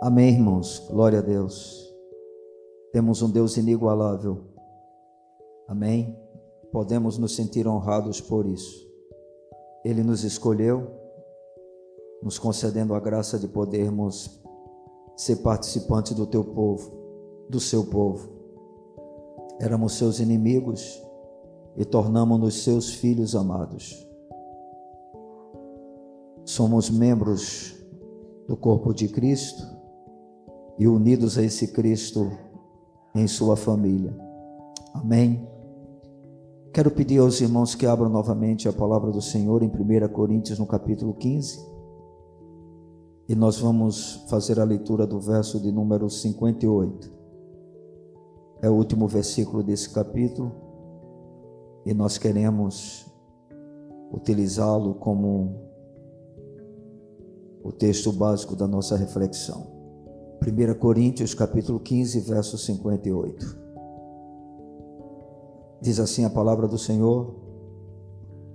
Amém, irmãos. Glória a Deus. Temos um Deus inigualável. Amém. Podemos nos sentir honrados por isso. Ele nos escolheu, nos concedendo a graça de podermos ser participantes do teu povo, do seu povo. Éramos seus inimigos e tornamos-nos seus filhos amados. Somos membros do corpo de Cristo e unidos a esse Cristo em sua família. Amém. Quero pedir aos irmãos que abram novamente a palavra do Senhor em 1 Coríntios, no capítulo 15. E nós vamos fazer a leitura do verso de número 58. É o último versículo desse capítulo. E nós queremos utilizá-lo como o texto básico da nossa reflexão. 1 Coríntios capítulo 15, verso 58. Diz assim a palavra do Senhor: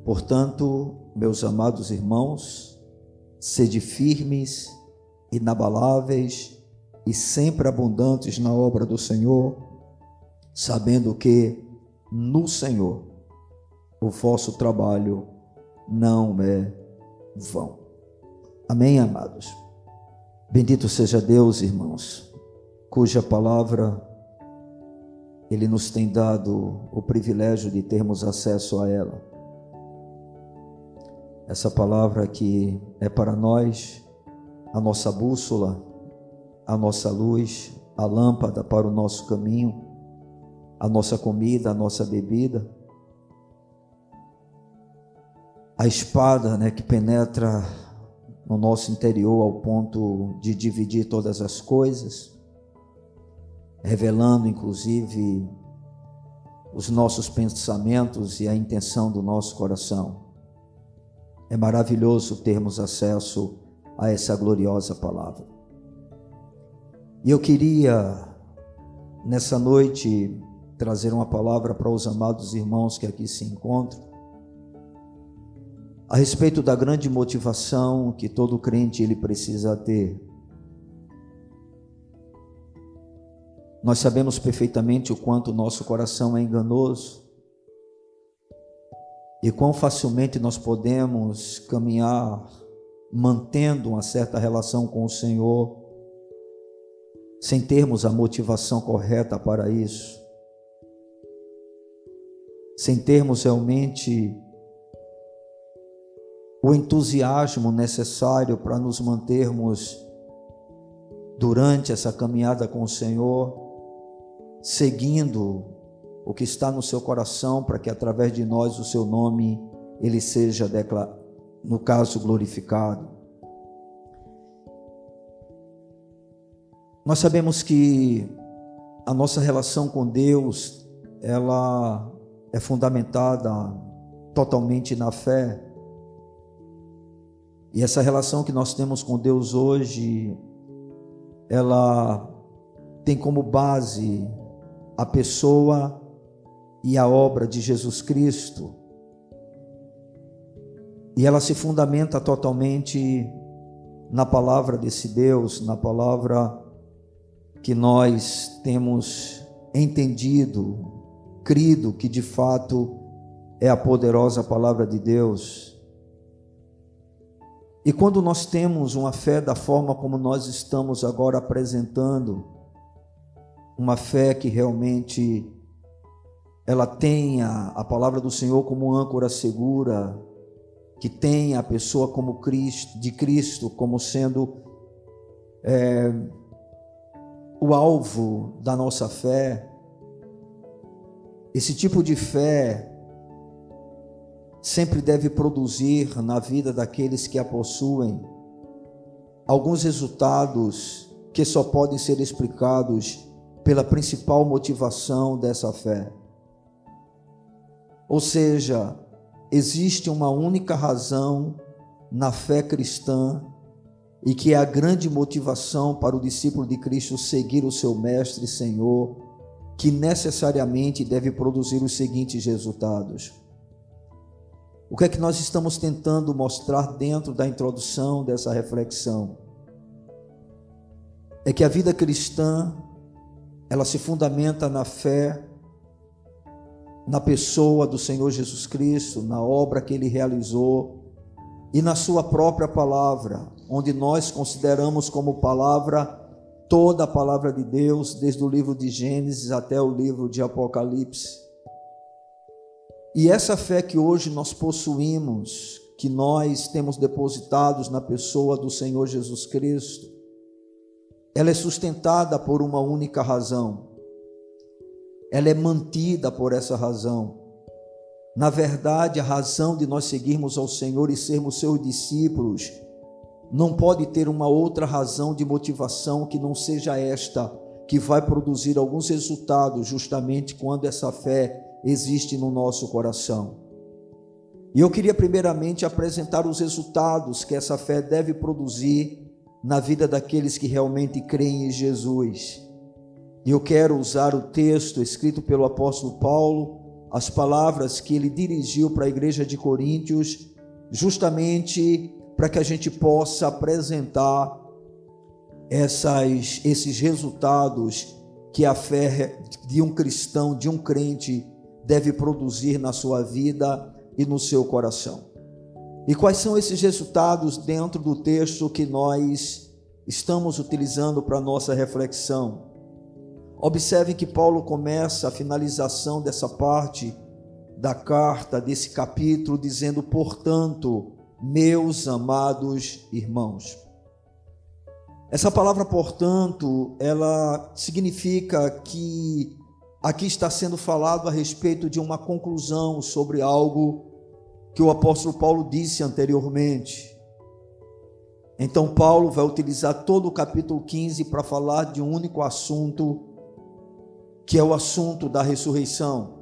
Portanto, meus amados irmãos, sede firmes, inabaláveis e sempre abundantes na obra do Senhor, sabendo que no Senhor o vosso trabalho não é vão. Amém, amados? Bendito seja Deus, irmãos, cuja palavra Ele nos tem dado o privilégio de termos acesso a ela. Essa palavra que é para nós a nossa bússola, a nossa luz, a lâmpada para o nosso caminho, a nossa comida, a nossa bebida, a espada, né, que penetra no nosso interior ao ponto de dividir todas as coisas, revelando inclusive os nossos pensamentos e a intenção do nosso coração. É maravilhoso termos acesso a essa gloriosa palavra. E eu queria, nessa noite, trazer uma palavra para os amados irmãos que aqui se encontram, a respeito da grande motivação que todo crente ele precisa ter. Nós sabemos perfeitamente o quanto nosso coração é enganoso e quão facilmente nós podemos caminhar mantendo uma certa relação com o Senhor sem termos a motivação correta para isso, sem termos realmente o entusiasmo necessário para nos mantermos durante essa caminhada com o Senhor, seguindo o que está no seu coração, para que através de nós o seu nome ele seja no caso glorificado. Nós sabemos que a nossa relação com Deus, ela é fundamentada totalmente na fé. E essa relação que nós temos com Deus hoje, ela tem como base a pessoa e a obra de Jesus Cristo. E ela se fundamenta totalmente na palavra desse Deus, na palavra que nós temos entendido, crido que de fato é a poderosa palavra de Deus e quando nós temos uma fé da forma como nós estamos agora apresentando, uma fé que realmente ela tenha a palavra do Senhor como âncora segura, que tenha a pessoa como Cristo, de Cristo como sendo é, o alvo da nossa fé. Esse tipo de fé sempre deve produzir na vida daqueles que a possuem alguns resultados que só podem ser explicados pela principal motivação dessa fé. Ou seja, existe uma única razão na fé cristã e que é a grande motivação para o discípulo de Cristo seguir o seu mestre e Senhor, que necessariamente deve produzir os seguintes resultados o que é que nós estamos tentando mostrar dentro da introdução dessa reflexão? é que a vida cristã ela se fundamenta na fé na pessoa do Senhor Jesus Cristo, na obra que ele realizou e na sua própria palavra, onde nós consideramos como palavra toda a palavra de Deus, desde o livro de Gênesis até o livro de Apocalipse. E essa fé que hoje nós possuímos, que nós temos depositados na pessoa do Senhor Jesus Cristo, ela é sustentada por uma única razão. Ela é mantida por essa razão. Na verdade, a razão de nós seguirmos ao Senhor e sermos seus discípulos não pode ter uma outra razão de motivação que não seja esta, que vai produzir alguns resultados justamente quando essa fé existe no nosso coração. E eu queria primeiramente apresentar os resultados que essa fé deve produzir na vida daqueles que realmente creem em Jesus. E eu quero usar o texto escrito pelo apóstolo Paulo, as palavras que ele dirigiu para a igreja de Coríntios, justamente para que a gente possa apresentar essas, esses resultados que a fé de um cristão, de um crente, deve produzir na sua vida e no seu coração. E quais são esses resultados dentro do texto que nós estamos utilizando para nossa reflexão? Observe que Paulo começa a finalização dessa parte da carta, desse capítulo, dizendo: Portanto, meus amados irmãos. Essa palavra, portanto, ela significa que Aqui está sendo falado a respeito de uma conclusão sobre algo que o apóstolo Paulo disse anteriormente. Então, Paulo vai utilizar todo o capítulo 15 para falar de um único assunto, que é o assunto da ressurreição.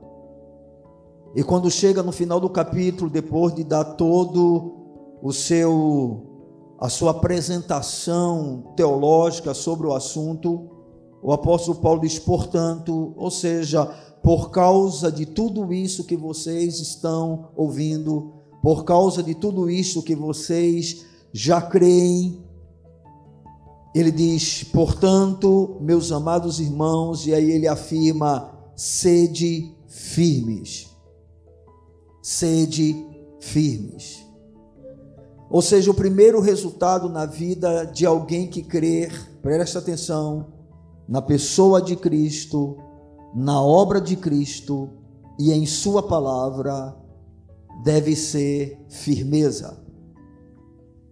E quando chega no final do capítulo, depois de dar todo o seu a sua apresentação teológica sobre o assunto, o apóstolo Paulo diz, portanto, ou seja, por causa de tudo isso que vocês estão ouvindo, por causa de tudo isso que vocês já creem, ele diz, portanto, meus amados irmãos, e aí ele afirma: sede firmes. Sede firmes. Ou seja, o primeiro resultado na vida de alguém que crer, presta atenção, na pessoa de Cristo, na obra de Cristo e em Sua palavra, deve ser firmeza.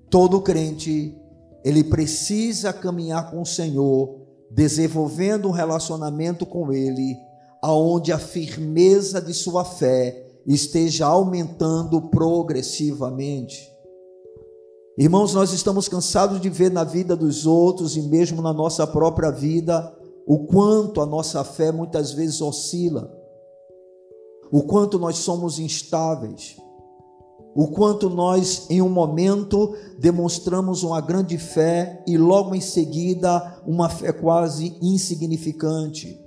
Todo crente, ele precisa caminhar com o Senhor, desenvolvendo um relacionamento com Ele, aonde a firmeza de sua fé esteja aumentando progressivamente. Irmãos, nós estamos cansados de ver na vida dos outros e mesmo na nossa própria vida o quanto a nossa fé muitas vezes oscila, o quanto nós somos instáveis, o quanto nós em um momento demonstramos uma grande fé e logo em seguida uma fé quase insignificante.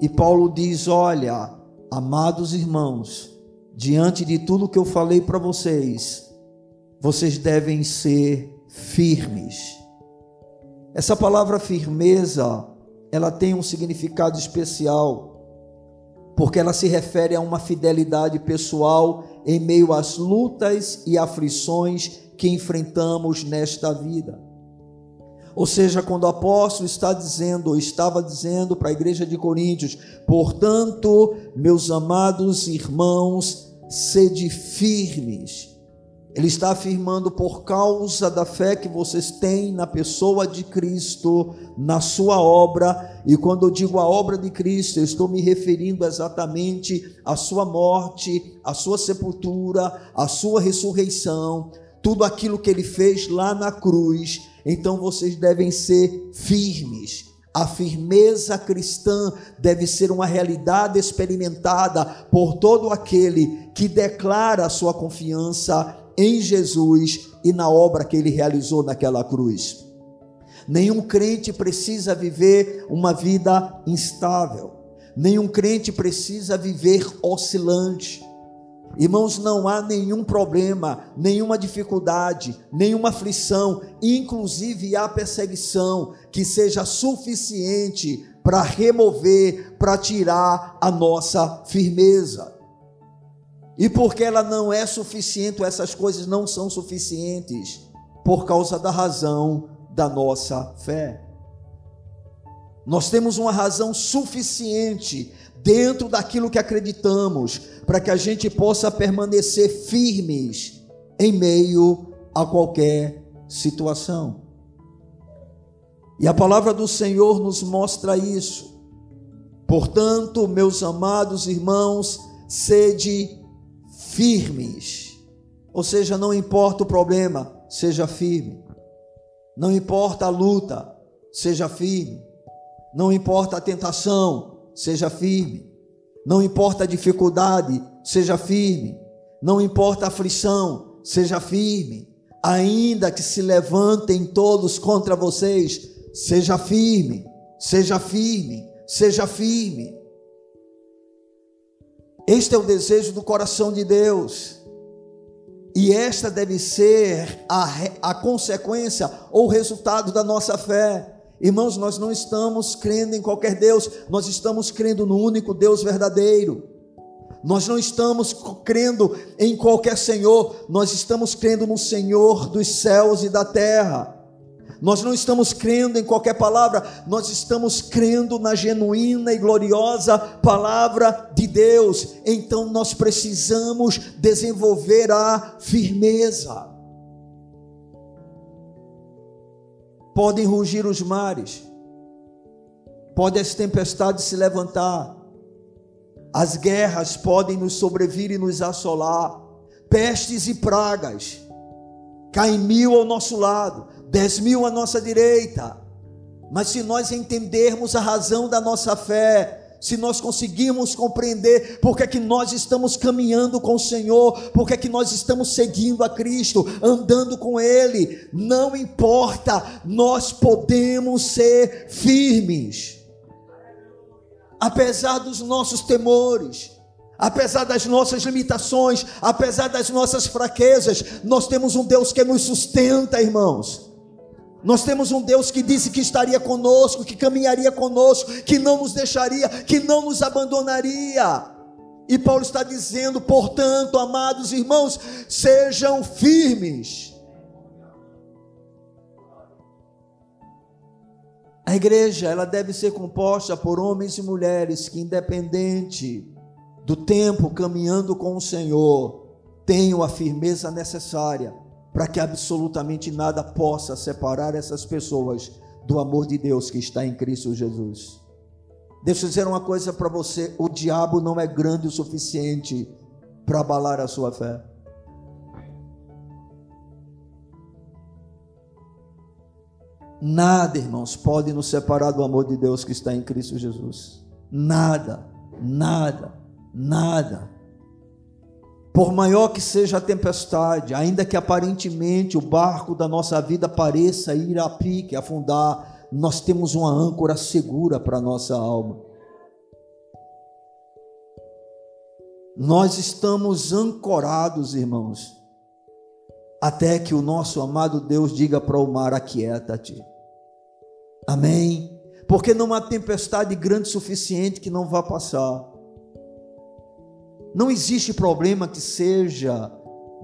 E Paulo diz: Olha, amados irmãos, diante de tudo que eu falei para vocês, vocês devem ser firmes. Essa palavra firmeza, ela tem um significado especial, porque ela se refere a uma fidelidade pessoal em meio às lutas e aflições que enfrentamos nesta vida. Ou seja, quando o apóstolo está dizendo, ou estava dizendo para a igreja de Coríntios, portanto, meus amados irmãos, sede firmes ele está afirmando por causa da fé que vocês têm na pessoa de Cristo, na sua obra, e quando eu digo a obra de Cristo, eu estou me referindo exatamente à sua morte, à sua sepultura, à sua ressurreição, tudo aquilo que ele fez lá na cruz. Então vocês devem ser firmes. A firmeza cristã deve ser uma realidade experimentada por todo aquele que declara a sua confiança em Jesus e na obra que ele realizou naquela cruz. Nenhum crente precisa viver uma vida instável. Nenhum crente precisa viver oscilante. Irmãos, não há nenhum problema, nenhuma dificuldade, nenhuma aflição, inclusive a perseguição, que seja suficiente para remover, para tirar a nossa firmeza. E porque ela não é suficiente, essas coisas não são suficientes, por causa da razão da nossa fé. Nós temos uma razão suficiente dentro daquilo que acreditamos, para que a gente possa permanecer firmes em meio a qualquer situação. E a palavra do Senhor nos mostra isso. Portanto, meus amados irmãos, sede firmes. Ou seja, não importa o problema, seja firme. Não importa a luta, seja firme. Não importa a tentação, seja firme. Não importa a dificuldade, seja firme. Não importa a aflição, seja firme. Ainda que se levantem todos contra vocês, seja firme, seja firme, seja firme. Este é o desejo do coração de Deus. E esta deve ser a, a consequência ou resultado da nossa fé. Irmãos, nós não estamos crendo em qualquer Deus, nós estamos crendo no único Deus verdadeiro. Nós não estamos crendo em qualquer Senhor, nós estamos crendo no Senhor dos céus e da terra. Nós não estamos crendo em qualquer palavra, nós estamos crendo na genuína e gloriosa palavra de Deus. Então nós precisamos desenvolver a firmeza. Podem rugir os mares, podem as tempestades se levantar, as guerras podem nos sobrevir e nos assolar, pestes e pragas caem mil ao nosso lado, dez mil à nossa direita. Mas se nós entendermos a razão da nossa fé, se nós conseguirmos compreender porque é que nós estamos caminhando com o Senhor, porque é que nós estamos seguindo a Cristo, andando com Ele, não importa, nós podemos ser firmes, apesar dos nossos temores, apesar das nossas limitações, apesar das nossas fraquezas, nós temos um Deus que nos sustenta, irmãos. Nós temos um Deus que disse que estaria conosco, que caminharia conosco, que não nos deixaria, que não nos abandonaria. E Paulo está dizendo, portanto, amados irmãos, sejam firmes. A igreja, ela deve ser composta por homens e mulheres que independente do tempo caminhando com o Senhor, tenham a firmeza necessária para que absolutamente nada possa separar essas pessoas do amor de Deus que está em Cristo Jesus. Deixa eu dizer uma coisa para você: o diabo não é grande o suficiente para abalar a sua fé. Nada, irmãos, pode nos separar do amor de Deus que está em Cristo Jesus. Nada, nada, nada. Por maior que seja a tempestade, ainda que aparentemente o barco da nossa vida pareça ir a pique, afundar, nós temos uma âncora segura para a nossa alma. Nós estamos ancorados, irmãos, até que o nosso amado Deus diga para o mar: aquieta-te. Amém? Porque não há tempestade grande o suficiente que não vá passar. Não existe problema que seja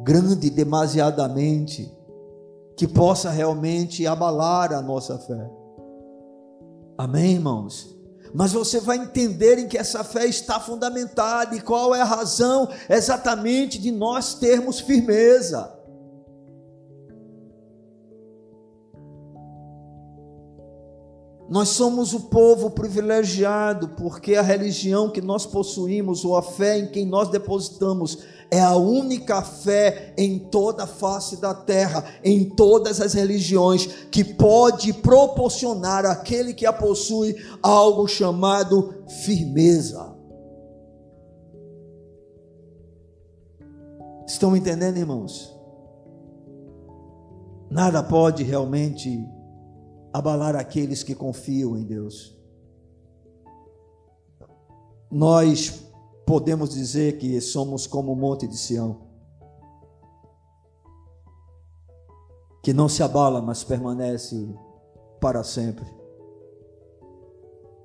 grande demasiadamente, que possa realmente abalar a nossa fé. Amém, irmãos? Mas você vai entender em que essa fé está fundamentada e qual é a razão exatamente de nós termos firmeza. Nós somos o povo privilegiado, porque a religião que nós possuímos, ou a fé em quem nós depositamos, é a única fé em toda a face da terra, em todas as religiões, que pode proporcionar àquele que a possui algo chamado firmeza. Estão entendendo, irmãos? Nada pode realmente abalar aqueles que confiam em Deus. Nós podemos dizer que somos como o monte de Sião, que não se abala, mas permanece para sempre.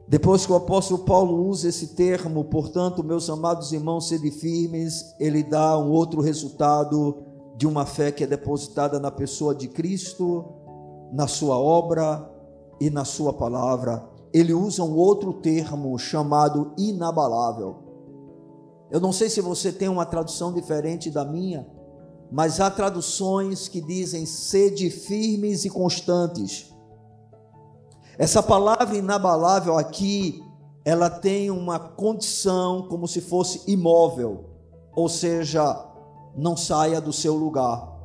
Depois que o apóstolo Paulo usa esse termo, portanto, meus amados irmãos, sede firmes, ele dá um outro resultado de uma fé que é depositada na pessoa de Cristo, na sua obra e na sua palavra. Ele usa um outro termo chamado inabalável. Eu não sei se você tem uma tradução diferente da minha, mas há traduções que dizem sede firmes e constantes. Essa palavra inabalável aqui, ela tem uma condição como se fosse imóvel, ou seja, não saia do seu lugar.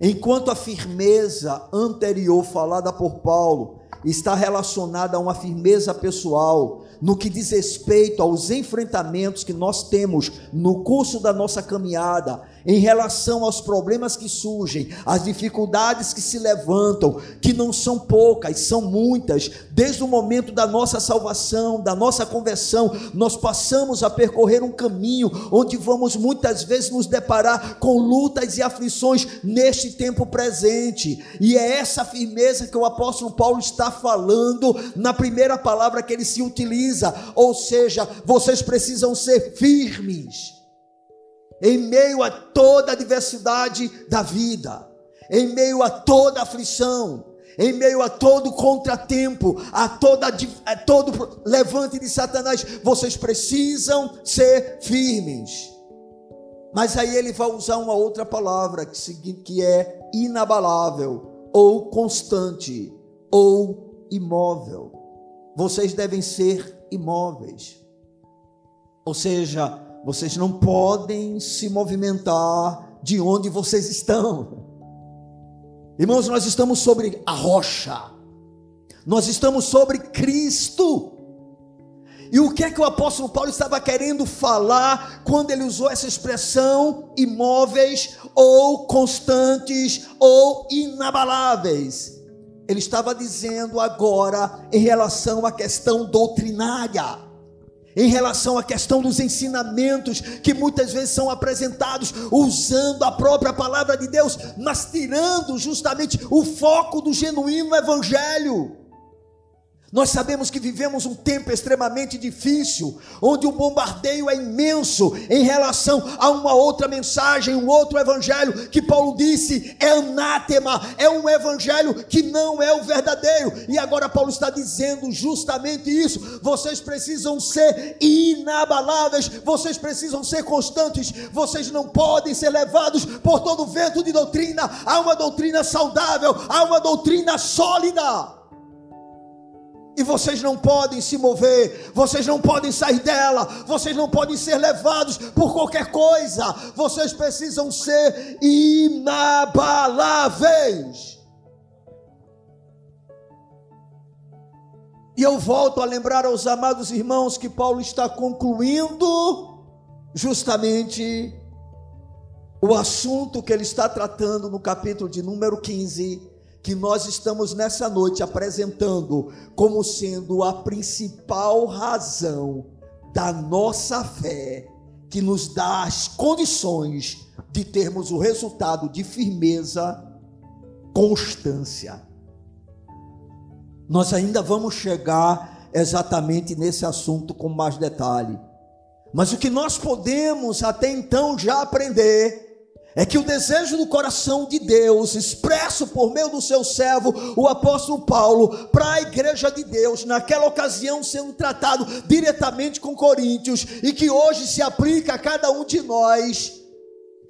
Enquanto a firmeza anterior falada por Paulo está relacionada a uma firmeza pessoal no que diz respeito aos enfrentamentos que nós temos no curso da nossa caminhada, em relação aos problemas que surgem, às dificuldades que se levantam, que não são poucas, são muitas. Desde o momento da nossa salvação, da nossa conversão, nós passamos a percorrer um caminho onde vamos muitas vezes nos deparar com lutas e aflições neste tempo presente. E é essa firmeza que o apóstolo Paulo está falando na primeira palavra que ele se utiliza, ou seja, vocês precisam ser firmes em meio a toda a diversidade da vida, em meio a toda aflição, em meio a todo contratempo, a, toda, a todo levante de Satanás, vocês precisam ser firmes. Mas aí ele vai usar uma outra palavra que é inabalável, ou constante, ou imóvel. Vocês devem ser imóveis. Ou seja, vocês não podem se movimentar de onde vocês estão. Irmãos, nós estamos sobre a rocha. Nós estamos sobre Cristo. E o que é que o apóstolo Paulo estava querendo falar quando ele usou essa expressão imóveis ou constantes ou inabaláveis? Ele estava dizendo agora em relação à questão doutrinária em relação à questão dos ensinamentos que muitas vezes são apresentados usando a própria palavra de Deus, mas tirando justamente o foco do genuíno evangelho. Nós sabemos que vivemos um tempo extremamente difícil, onde o bombardeio é imenso em relação a uma outra mensagem, um outro evangelho que Paulo disse é anátema, é um evangelho que não é o verdadeiro. E agora Paulo está dizendo justamente isso. Vocês precisam ser inabaláveis, vocês precisam ser constantes, vocês não podem ser levados por todo vento de doutrina. Há uma doutrina saudável, há uma doutrina sólida e vocês não podem se mover, vocês não podem sair dela, vocês não podem ser levados por qualquer coisa, vocês precisam ser inabaláveis. E eu volto a lembrar aos amados irmãos que Paulo está concluindo justamente o assunto que ele está tratando no capítulo de número 15 que nós estamos nessa noite apresentando como sendo a principal razão da nossa fé, que nos dá as condições de termos o resultado de firmeza, constância. Nós ainda vamos chegar exatamente nesse assunto com mais detalhe. Mas o que nós podemos até então já aprender é que o desejo do coração de Deus, expresso por meio do seu servo, o apóstolo Paulo, para a igreja de Deus, naquela ocasião sendo tratado diretamente com Coríntios, e que hoje se aplica a cada um de nós,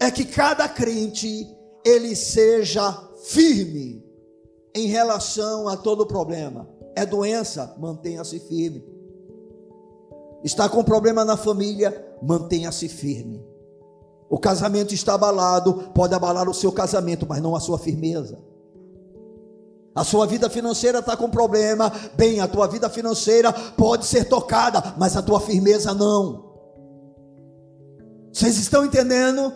é que cada crente ele seja firme em relação a todo problema. É doença, mantenha-se firme. Está com problema na família, mantenha-se firme. O casamento está abalado, pode abalar o seu casamento, mas não a sua firmeza. A sua vida financeira está com problema, bem, a tua vida financeira pode ser tocada, mas a tua firmeza não. Vocês estão entendendo?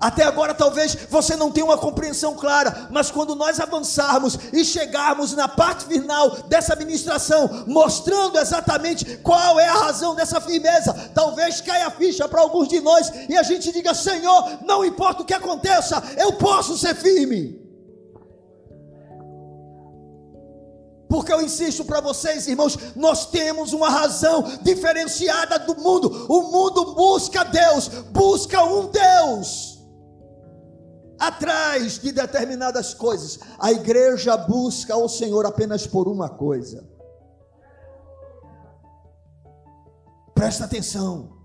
Até agora talvez você não tenha uma compreensão clara, mas quando nós avançarmos e chegarmos na parte final dessa ministração, mostrando exatamente qual é a razão dessa firmeza, talvez caia a ficha para alguns de nós e a gente diga: Senhor, não importa o que aconteça, eu posso ser firme. Porque eu insisto para vocês, irmãos, nós temos uma razão diferenciada do mundo. O mundo busca Deus, busca um Deus atrás de determinadas coisas. A igreja busca o Senhor apenas por uma coisa. Presta atenção.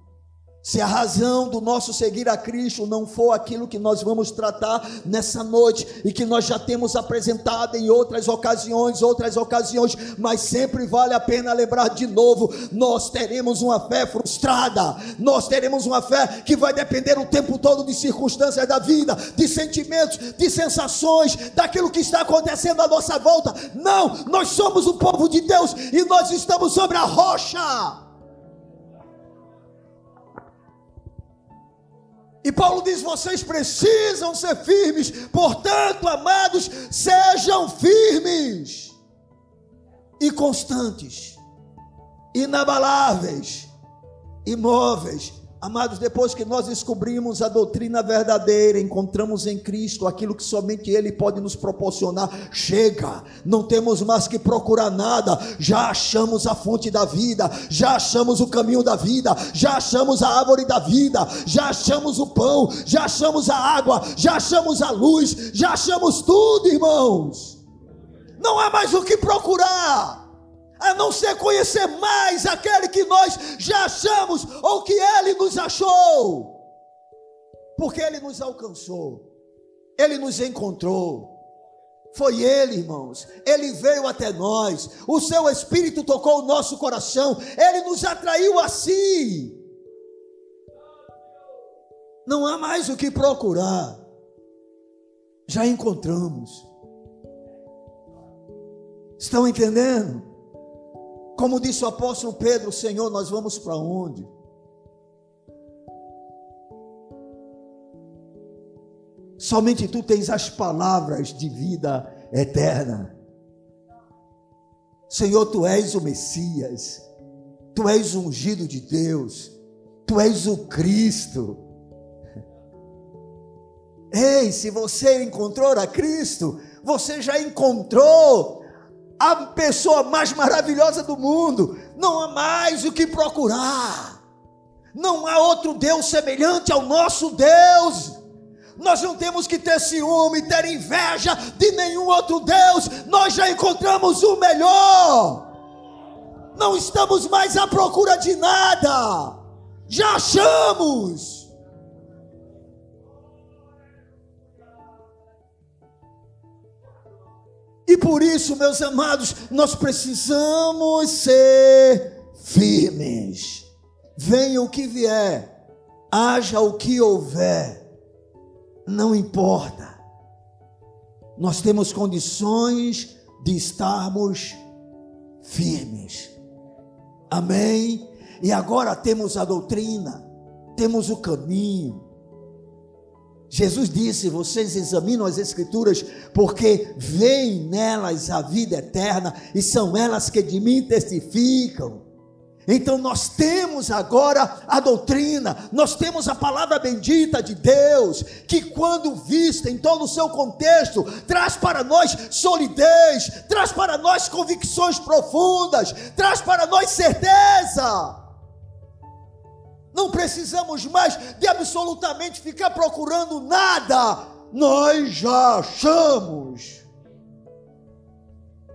Se a razão do nosso seguir a Cristo não for aquilo que nós vamos tratar nessa noite e que nós já temos apresentado em outras ocasiões, outras ocasiões, mas sempre vale a pena lembrar de novo: nós teremos uma fé frustrada, nós teremos uma fé que vai depender o tempo todo de circunstâncias da vida, de sentimentos, de sensações, daquilo que está acontecendo à nossa volta. Não, nós somos o povo de Deus e nós estamos sobre a rocha. E Paulo diz: vocês precisam ser firmes, portanto, amados, sejam firmes e constantes, inabaláveis, imóveis, Amados, depois que nós descobrimos a doutrina verdadeira, encontramos em Cristo aquilo que somente Ele pode nos proporcionar, chega, não temos mais que procurar nada, já achamos a fonte da vida, já achamos o caminho da vida, já achamos a árvore da vida, já achamos o pão, já achamos a água, já achamos a luz, já achamos tudo, irmãos. Não há mais o que procurar a não ser conhecer mais aquele que nós já achamos ou que ele nos achou. Porque ele nos alcançou, ele nos encontrou. Foi Ele, irmãos. Ele veio até nós. O Seu Espírito tocou o nosso coração. Ele nos atraiu a si. Não há mais o que procurar. Já encontramos. Estão entendendo? Como disse o apóstolo Pedro, Senhor, nós vamos para onde? Somente tu tens as palavras de vida eterna. Senhor, tu és o Messias, tu és o ungido de Deus, tu és o Cristo. Ei, se você encontrou a Cristo, você já encontrou a pessoa mais maravilhosa do mundo. Não há mais o que procurar. Não há outro Deus semelhante ao nosso Deus. Nós não temos que ter ciúme, ter inveja de nenhum outro Deus. Nós já encontramos o melhor. Não estamos mais à procura de nada. Já achamos. E por isso, meus amados, nós precisamos ser firmes. Venha o que vier, haja o que houver, não importa. Nós temos condições de estarmos firmes. Amém? E agora temos a doutrina, temos o caminho, Jesus disse: Vocês examinam as Escrituras, porque veem nelas a vida eterna, e são elas que de mim testificam. Então nós temos agora a doutrina, nós temos a palavra bendita de Deus, que quando vista em todo o seu contexto, traz para nós solidez, traz para nós convicções profundas, traz para nós certeza. Não precisamos mais de absolutamente ficar procurando nada. Nós já achamos.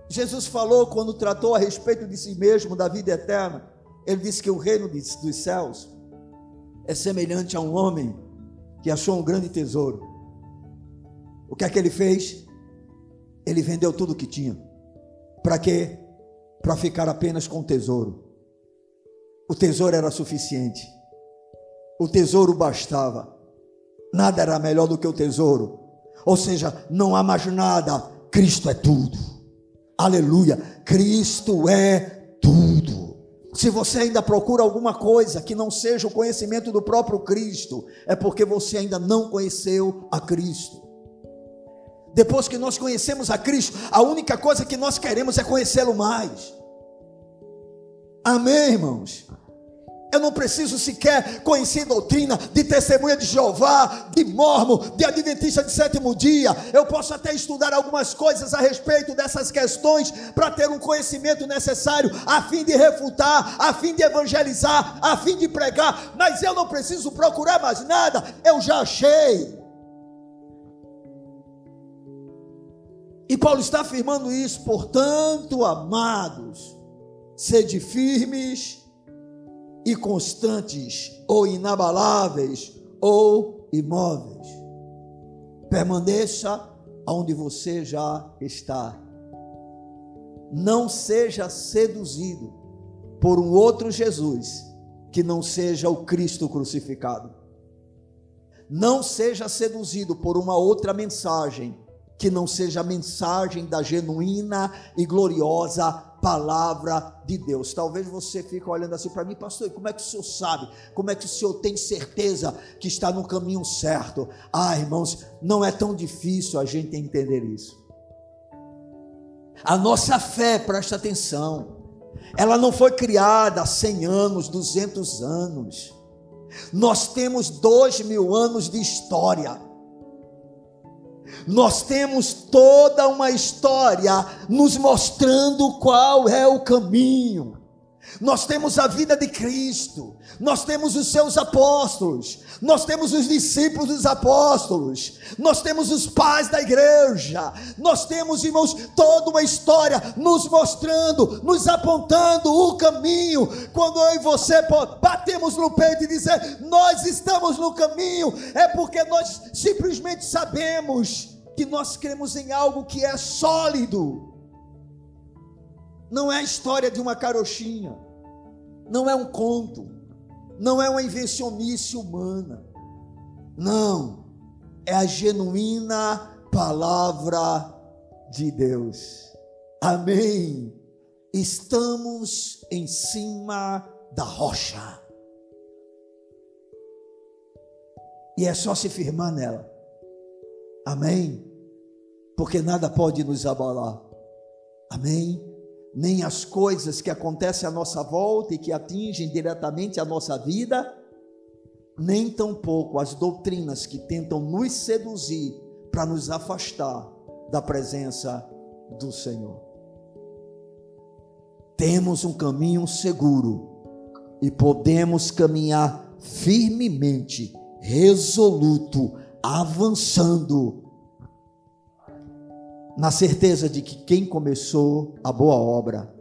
Jesus falou quando tratou a respeito de si mesmo, da vida eterna. Ele disse que o reino dos céus é semelhante a um homem que achou um grande tesouro. O que é que ele fez? Ele vendeu tudo o que tinha. Para quê? Para ficar apenas com o tesouro. O tesouro era suficiente o tesouro bastava. Nada era melhor do que o tesouro. Ou seja, não há mais nada. Cristo é tudo. Aleluia. Cristo é tudo. Se você ainda procura alguma coisa que não seja o conhecimento do próprio Cristo, é porque você ainda não conheceu a Cristo. Depois que nós conhecemos a Cristo, a única coisa que nós queremos é conhecê-lo mais. Amém, irmãos? Eu não preciso sequer conhecer doutrina de testemunha de Jeová, de mormo, de adventista de sétimo dia. Eu posso até estudar algumas coisas a respeito dessas questões para ter um conhecimento necessário a fim de refutar, a fim de evangelizar, a fim de pregar, mas eu não preciso procurar mais nada, eu já achei. E Paulo está afirmando isso, portanto, amados, sede firmes e constantes, ou inabaláveis, ou imóveis. Permaneça onde você já está. Não seja seduzido por um outro Jesus que não seja o Cristo crucificado. Não seja seduzido por uma outra mensagem que não seja a mensagem da genuína e gloriosa palavra de Deus. Talvez você fique olhando assim para mim, pastor, como é que o senhor sabe? Como é que o senhor tem certeza que está no caminho certo? Ah, irmãos, não é tão difícil a gente entender isso. A nossa fé, presta atenção, ela não foi criada há 100 anos, 200 anos. Nós temos dois mil anos de história. Nós temos toda uma história nos mostrando qual é o caminho. Nós temos a vida de Cristo, nós temos os seus apóstolos, nós temos os discípulos dos apóstolos, nós temos os pais da igreja, nós temos, irmãos, toda uma história nos mostrando, nos apontando o caminho. Quando eu e você batemos no peito e dizer nós estamos no caminho, é porque nós simplesmente sabemos que nós cremos em algo que é sólido. Não é a história de uma carochinha, não é um conto, não é uma invencionice humana. Não, é a genuína palavra de Deus. Amém. Estamos em cima da rocha. E é só se firmar nela. Amém porque nada pode nos abalar. Amém? Nem as coisas que acontecem à nossa volta e que atingem diretamente a nossa vida, nem tampouco as doutrinas que tentam nos seduzir para nos afastar da presença do Senhor. Temos um caminho seguro e podemos caminhar firmemente, resoluto, avançando na certeza de que quem começou a boa obra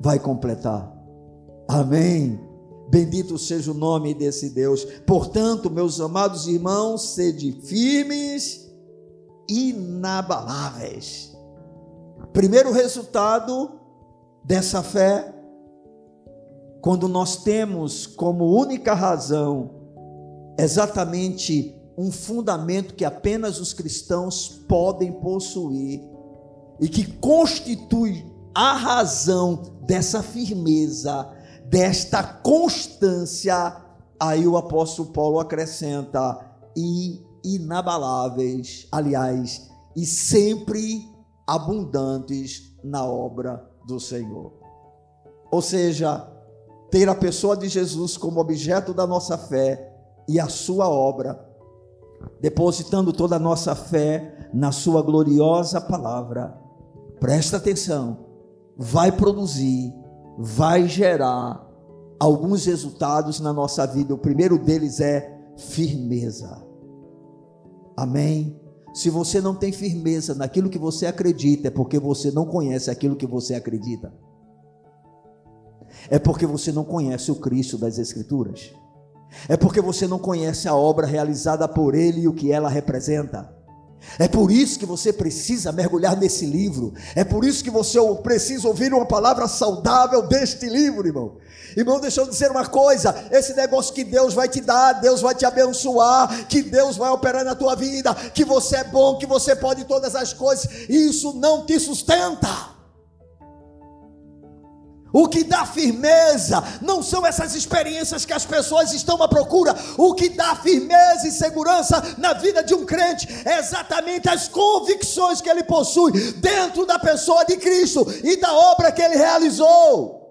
vai completar. Amém. Bendito seja o nome desse Deus. Portanto, meus amados irmãos, sede firmes, inabaláveis. Primeiro resultado dessa fé, quando nós temos como única razão exatamente um fundamento que apenas os cristãos podem possuir e que constitui a razão dessa firmeza, desta constância. Aí o apóstolo Paulo acrescenta: e inabaláveis, aliás, e sempre abundantes na obra do Senhor. Ou seja, ter a pessoa de Jesus como objeto da nossa fé e a sua obra depositando toda a nossa fé na Sua gloriosa palavra. Presta atenção, vai produzir, vai gerar alguns resultados na nossa vida. O primeiro deles é firmeza. Amém? Se você não tem firmeza naquilo que você acredita, é porque você não conhece aquilo que você acredita. É porque você não conhece o Cristo das Escrituras. É porque você não conhece a obra realizada por ele e o que ela representa. É por isso que você precisa mergulhar nesse livro. É por isso que você precisa ouvir uma palavra saudável deste livro, irmão. Irmão, deixa eu dizer uma coisa: esse negócio que Deus vai te dar, Deus vai te abençoar, que Deus vai operar na tua vida, que você é bom, que você pode todas as coisas, isso não te sustenta. O que dá firmeza não são essas experiências que as pessoas estão à procura. O que dá firmeza e segurança na vida de um crente é exatamente as convicções que ele possui dentro da pessoa de Cristo e da obra que ele realizou.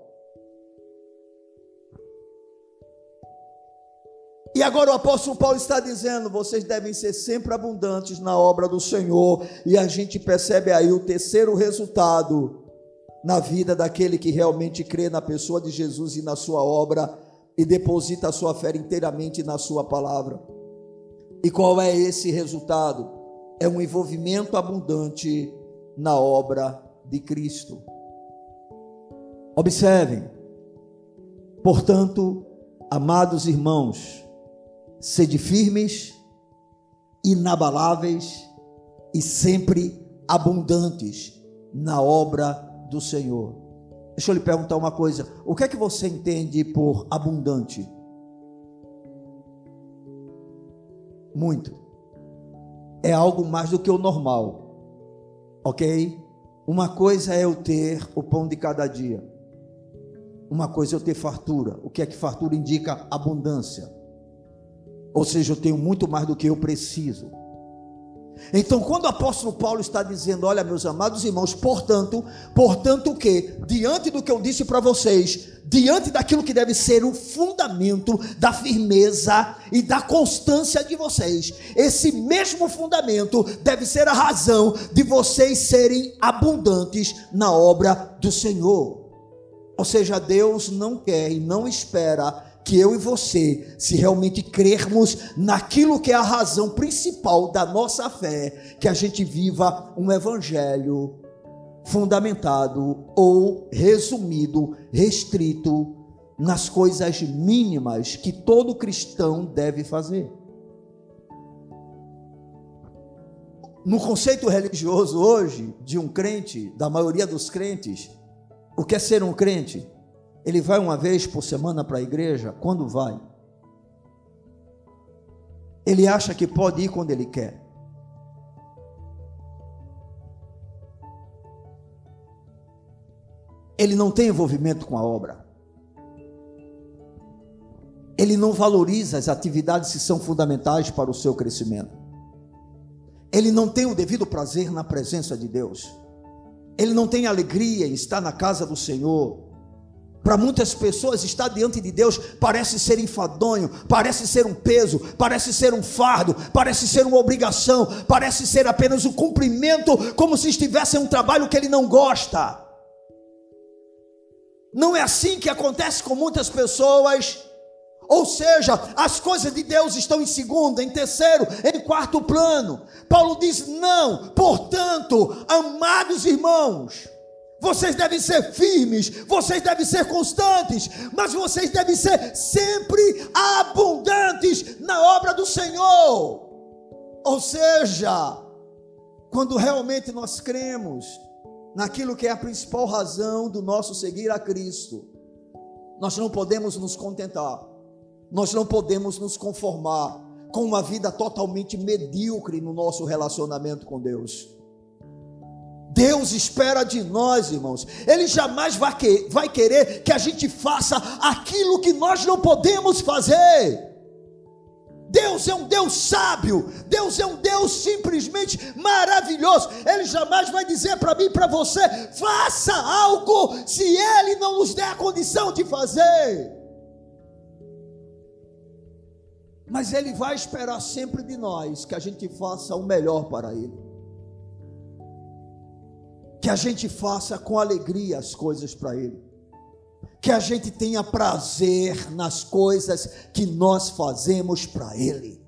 E agora o apóstolo Paulo está dizendo: vocês devem ser sempre abundantes na obra do Senhor, e a gente percebe aí o terceiro resultado na vida daquele que realmente crê na pessoa de Jesus e na sua obra e deposita a sua fé inteiramente na sua palavra. E qual é esse resultado? É um envolvimento abundante na obra de Cristo. Observem, portanto, amados irmãos, sede firmes, inabaláveis e sempre abundantes na obra do Senhor. Deixa eu lhe perguntar uma coisa: o que é que você entende por abundante? Muito. É algo mais do que o normal, ok? Uma coisa é eu ter o pão de cada dia, uma coisa é eu ter fartura. O que é que fartura indica? Abundância. Ou seja, eu tenho muito mais do que eu preciso. Então, quando o apóstolo Paulo está dizendo, olha, meus amados irmãos, portanto, portanto o que? Diante do que eu disse para vocês, diante daquilo que deve ser o fundamento da firmeza e da constância de vocês, esse mesmo fundamento deve ser a razão de vocês serem abundantes na obra do Senhor. Ou seja, Deus não quer e não espera que eu e você, se realmente crermos naquilo que é a razão principal da nossa fé, que a gente viva um evangelho fundamentado ou resumido, restrito nas coisas mínimas que todo cristão deve fazer. No conceito religioso hoje, de um crente, da maioria dos crentes, o que é ser um crente? Ele vai uma vez por semana para a igreja? Quando vai? Ele acha que pode ir quando ele quer. Ele não tem envolvimento com a obra. Ele não valoriza as atividades que são fundamentais para o seu crescimento. Ele não tem o devido prazer na presença de Deus. Ele não tem alegria em estar na casa do Senhor. Para muitas pessoas, estar diante de Deus parece ser enfadonho, parece ser um peso, parece ser um fardo, parece ser uma obrigação, parece ser apenas um cumprimento, como se estivesse em um trabalho que ele não gosta. Não é assim que acontece com muitas pessoas. Ou seja, as coisas de Deus estão em segundo, em terceiro, em quarto plano. Paulo diz: não, portanto, amados irmãos, vocês devem ser firmes, vocês devem ser constantes, mas vocês devem ser sempre abundantes na obra do Senhor. Ou seja, quando realmente nós cremos naquilo que é a principal razão do nosso seguir a Cristo, nós não podemos nos contentar, nós não podemos nos conformar com uma vida totalmente medíocre no nosso relacionamento com Deus. Deus espera de nós, irmãos. Ele jamais vai, que, vai querer que a gente faça aquilo que nós não podemos fazer. Deus é um Deus sábio, Deus é um Deus simplesmente maravilhoso. Ele jamais vai dizer para mim e para você: faça algo se Ele não nos der a condição de fazer. Mas Ele vai esperar sempre de nós que a gente faça o melhor para Ele que a gente faça com alegria as coisas para Ele, que a gente tenha prazer nas coisas que nós fazemos para Ele.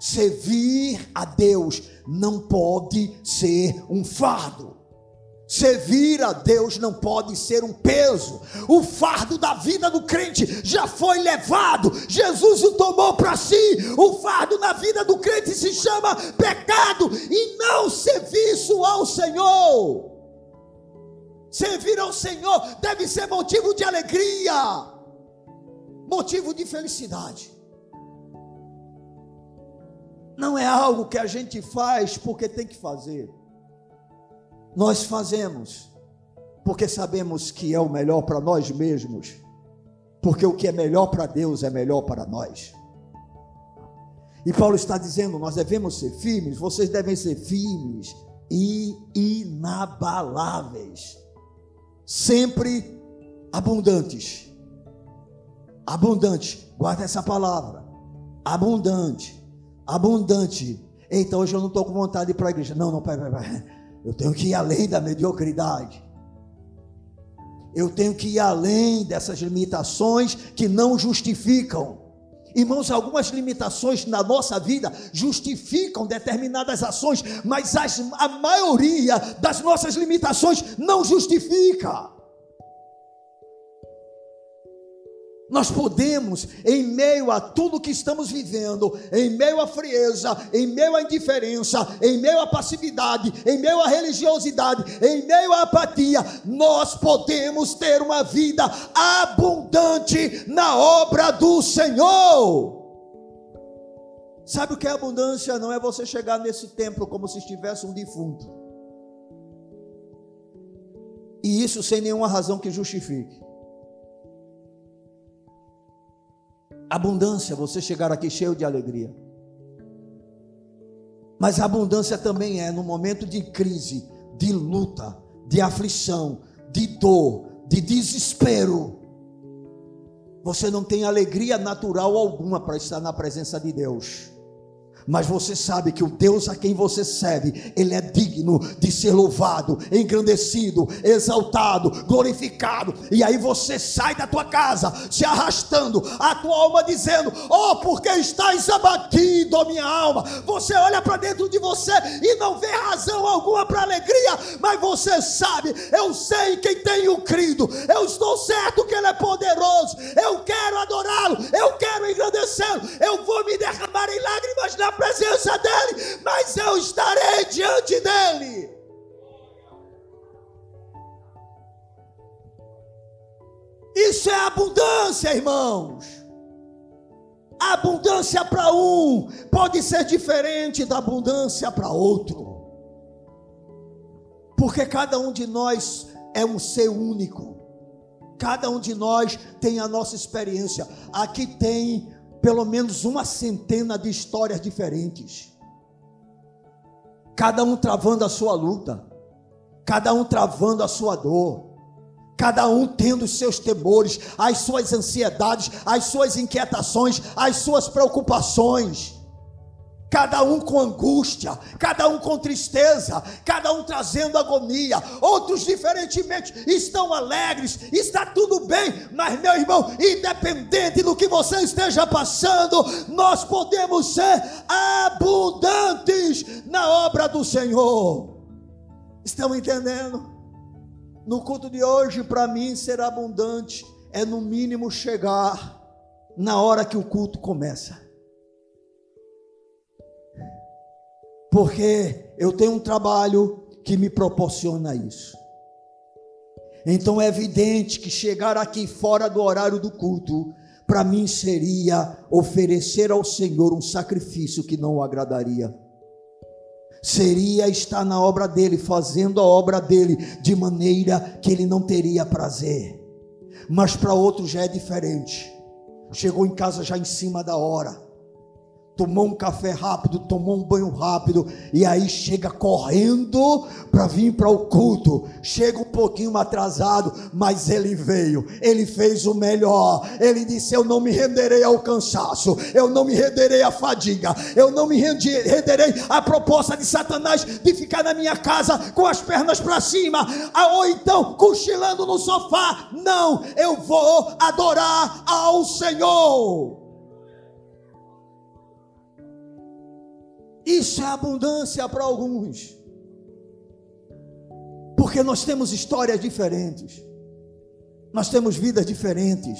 Servir a Deus não pode ser um fardo. Servir a Deus não pode ser um peso. O fardo da vida do crente já foi levado. Jesus o tomou para si. O fardo na vida do crente se chama pecado e não serviço ao Senhor. Servir ao Senhor deve ser motivo de alegria, motivo de felicidade. Não é algo que a gente faz porque tem que fazer. Nós fazemos porque sabemos que é o melhor para nós mesmos, porque o que é melhor para Deus é melhor para nós. E Paulo está dizendo: nós devemos ser firmes, vocês devem ser firmes e inabaláveis, sempre abundantes. Abundante, guarda essa palavra. Abundante, abundante. Então hoje eu não estou com vontade de ir para a igreja. Não, não, pai. Eu tenho que ir além da mediocridade. Eu tenho que ir além dessas limitações que não justificam. Irmãos, algumas limitações na nossa vida justificam determinadas ações, mas as, a maioria das nossas limitações não justifica. Nós podemos, em meio a tudo que estamos vivendo, em meio à frieza, em meio à indiferença, em meio à passividade, em meio à religiosidade, em meio à apatia, nós podemos ter uma vida abundante na obra do Senhor. Sabe o que é abundância? Não é você chegar nesse templo como se estivesse um defunto. E isso sem nenhuma razão que justifique. Abundância, você chegar aqui cheio de alegria. Mas a abundância também é no momento de crise, de luta, de aflição, de dor, de desespero. Você não tem alegria natural alguma para estar na presença de Deus mas você sabe que o Deus a quem você serve, ele é digno de ser louvado, engrandecido, exaltado, glorificado. E aí você sai da tua casa, se arrastando, a tua alma dizendo: "Oh, porque estás abatido, minha alma?". Você olha para dentro de você e não vê razão alguma para alegria, mas você sabe, eu sei quem tenho crido. Eu estou certo que ele é poderoso. Eu quero adorá-lo, eu quero engrandecê-lo. Eu vou me derramar em lágrimas presença dEle, mas eu estarei diante dEle. Isso é abundância, irmãos. A abundância para um pode ser diferente da abundância para outro. Porque cada um de nós é um ser único. Cada um de nós tem a nossa experiência. Aqui tem pelo menos uma centena de histórias diferentes. Cada um travando a sua luta, cada um travando a sua dor, cada um tendo os seus temores, as suas ansiedades, as suas inquietações, as suas preocupações cada um com angústia, cada um com tristeza, cada um trazendo agonia, outros diferentemente estão alegres, está tudo bem, mas meu irmão, independente do que você esteja passando, nós podemos ser abundantes na obra do Senhor. Estão entendendo? No culto de hoje, para mim, ser abundante é no mínimo chegar na hora que o culto começa. Porque eu tenho um trabalho que me proporciona isso. Então é evidente que chegar aqui fora do horário do culto, para mim seria oferecer ao Senhor um sacrifício que não o agradaria. Seria estar na obra dele, fazendo a obra dele de maneira que ele não teria prazer. Mas para outro já é diferente. Chegou em casa já em cima da hora tomou um café rápido, tomou um banho rápido e aí chega correndo para vir para o culto. Chega um pouquinho atrasado, mas ele veio. Ele fez o melhor. Ele disse: "Eu não me renderei ao cansaço, eu não me renderei à fadiga, eu não me renderei à proposta de Satanás de ficar na minha casa com as pernas para cima, ou então cochilando no sofá. Não, eu vou adorar ao Senhor." Isso é abundância para alguns. Porque nós temos histórias diferentes. Nós temos vidas diferentes.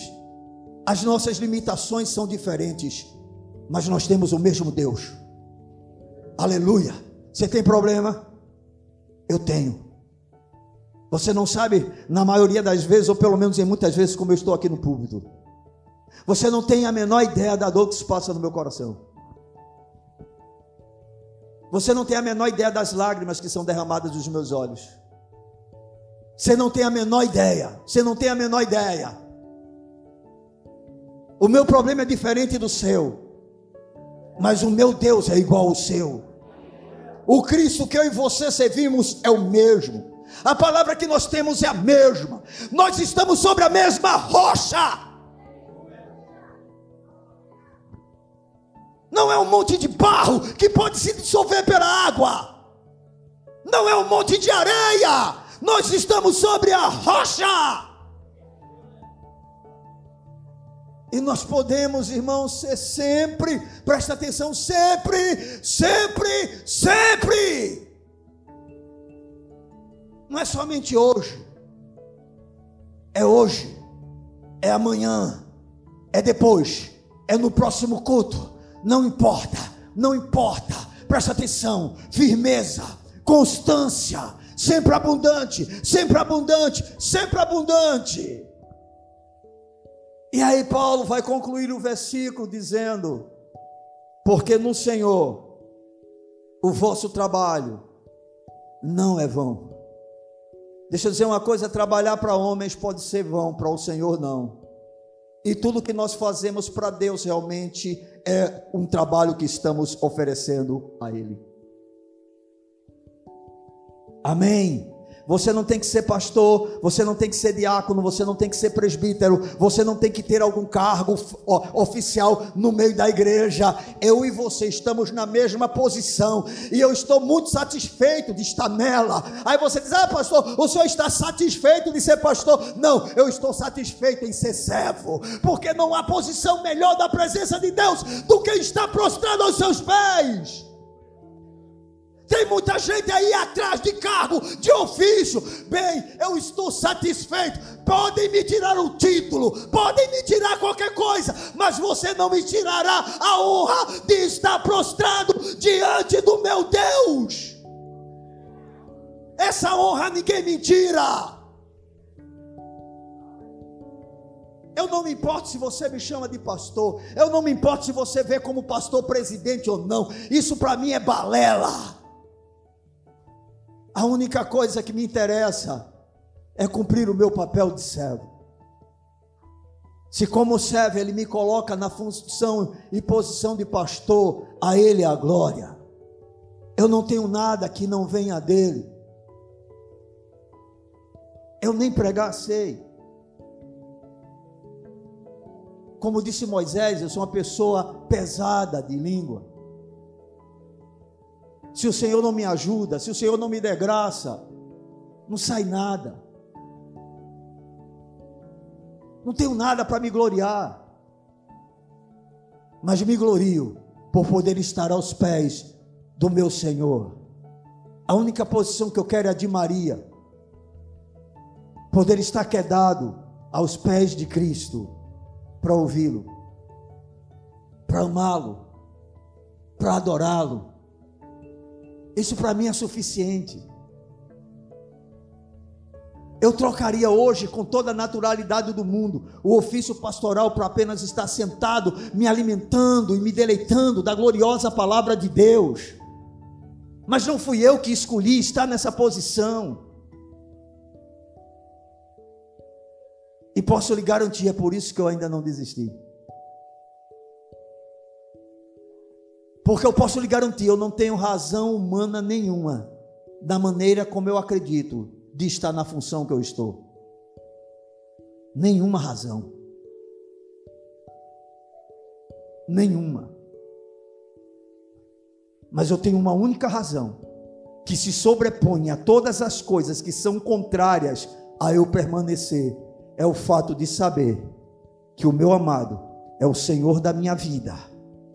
As nossas limitações são diferentes. Mas nós temos o mesmo Deus. Aleluia. Você tem problema? Eu tenho. Você não sabe, na maioria das vezes, ou pelo menos em muitas vezes, como eu estou aqui no púlpito. Você não tem a menor ideia da dor que se passa no meu coração. Você não tem a menor ideia das lágrimas que são derramadas dos meus olhos. Você não tem a menor ideia. Você não tem a menor ideia. O meu problema é diferente do seu. Mas o meu Deus é igual ao seu. O Cristo que eu e você servimos é o mesmo. A palavra que nós temos é a mesma. Nós estamos sobre a mesma rocha. Não é um monte de barro que pode se dissolver pela água. Não é um monte de areia. Nós estamos sobre a rocha. E nós podemos, irmãos, ser sempre, presta atenção, sempre, sempre, sempre. Não é somente hoje, é hoje, é amanhã, é depois, é no próximo culto, não importa, não importa, presta atenção, firmeza, constância, sempre abundante, sempre abundante, sempre abundante. E aí Paulo vai concluir o versículo dizendo: Porque no Senhor o vosso trabalho não é vão. Deixa eu dizer uma coisa: trabalhar para homens pode ser vão, para o Senhor não. E tudo que nós fazemos para Deus realmente é um trabalho que estamos oferecendo a Ele. Amém. Você não tem que ser pastor, você não tem que ser diácono, você não tem que ser presbítero, você não tem que ter algum cargo oficial no meio da igreja. Eu e você estamos na mesma posição e eu estou muito satisfeito de estar nela. Aí você diz: Ah, pastor, o senhor está satisfeito de ser pastor? Não, eu estou satisfeito em ser servo, porque não há posição melhor da presença de Deus do que estar prostrado aos seus pés. Tem muita gente aí atrás de cargo, de ofício. Bem, eu estou satisfeito. Podem me tirar o título, podem me tirar qualquer coisa, mas você não me tirará a honra de estar prostrado diante do meu Deus. Essa honra ninguém me tira. Eu não me importo se você me chama de pastor. Eu não me importo se você vê como pastor presidente ou não. Isso para mim é balela. A única coisa que me interessa é cumprir o meu papel de servo. Se, como servo, ele me coloca na função e posição de pastor, a ele a glória. Eu não tenho nada que não venha dele. Eu nem pregar sei. Como disse Moisés, eu sou uma pessoa pesada de língua se o Senhor não me ajuda, se o Senhor não me der graça, não sai nada. Não tenho nada para me gloriar. Mas me glorio por poder estar aos pés do meu Senhor. A única posição que eu quero é a de Maria. Poder estar quedado aos pés de Cristo para ouvi-lo, para amá-lo, para adorá-lo isso para mim é suficiente. Eu trocaria hoje, com toda a naturalidade do mundo, o ofício pastoral para apenas estar sentado, me alimentando e me deleitando da gloriosa palavra de Deus. Mas não fui eu que escolhi estar nessa posição. E posso lhe garantir, é por isso que eu ainda não desisti. Porque eu posso lhe garantir, eu não tenho razão humana nenhuma da maneira como eu acredito de estar na função que eu estou. Nenhuma razão. Nenhuma. Mas eu tenho uma única razão que se sobrepõe a todas as coisas que são contrárias a eu permanecer, é o fato de saber que o meu amado é o Senhor da minha vida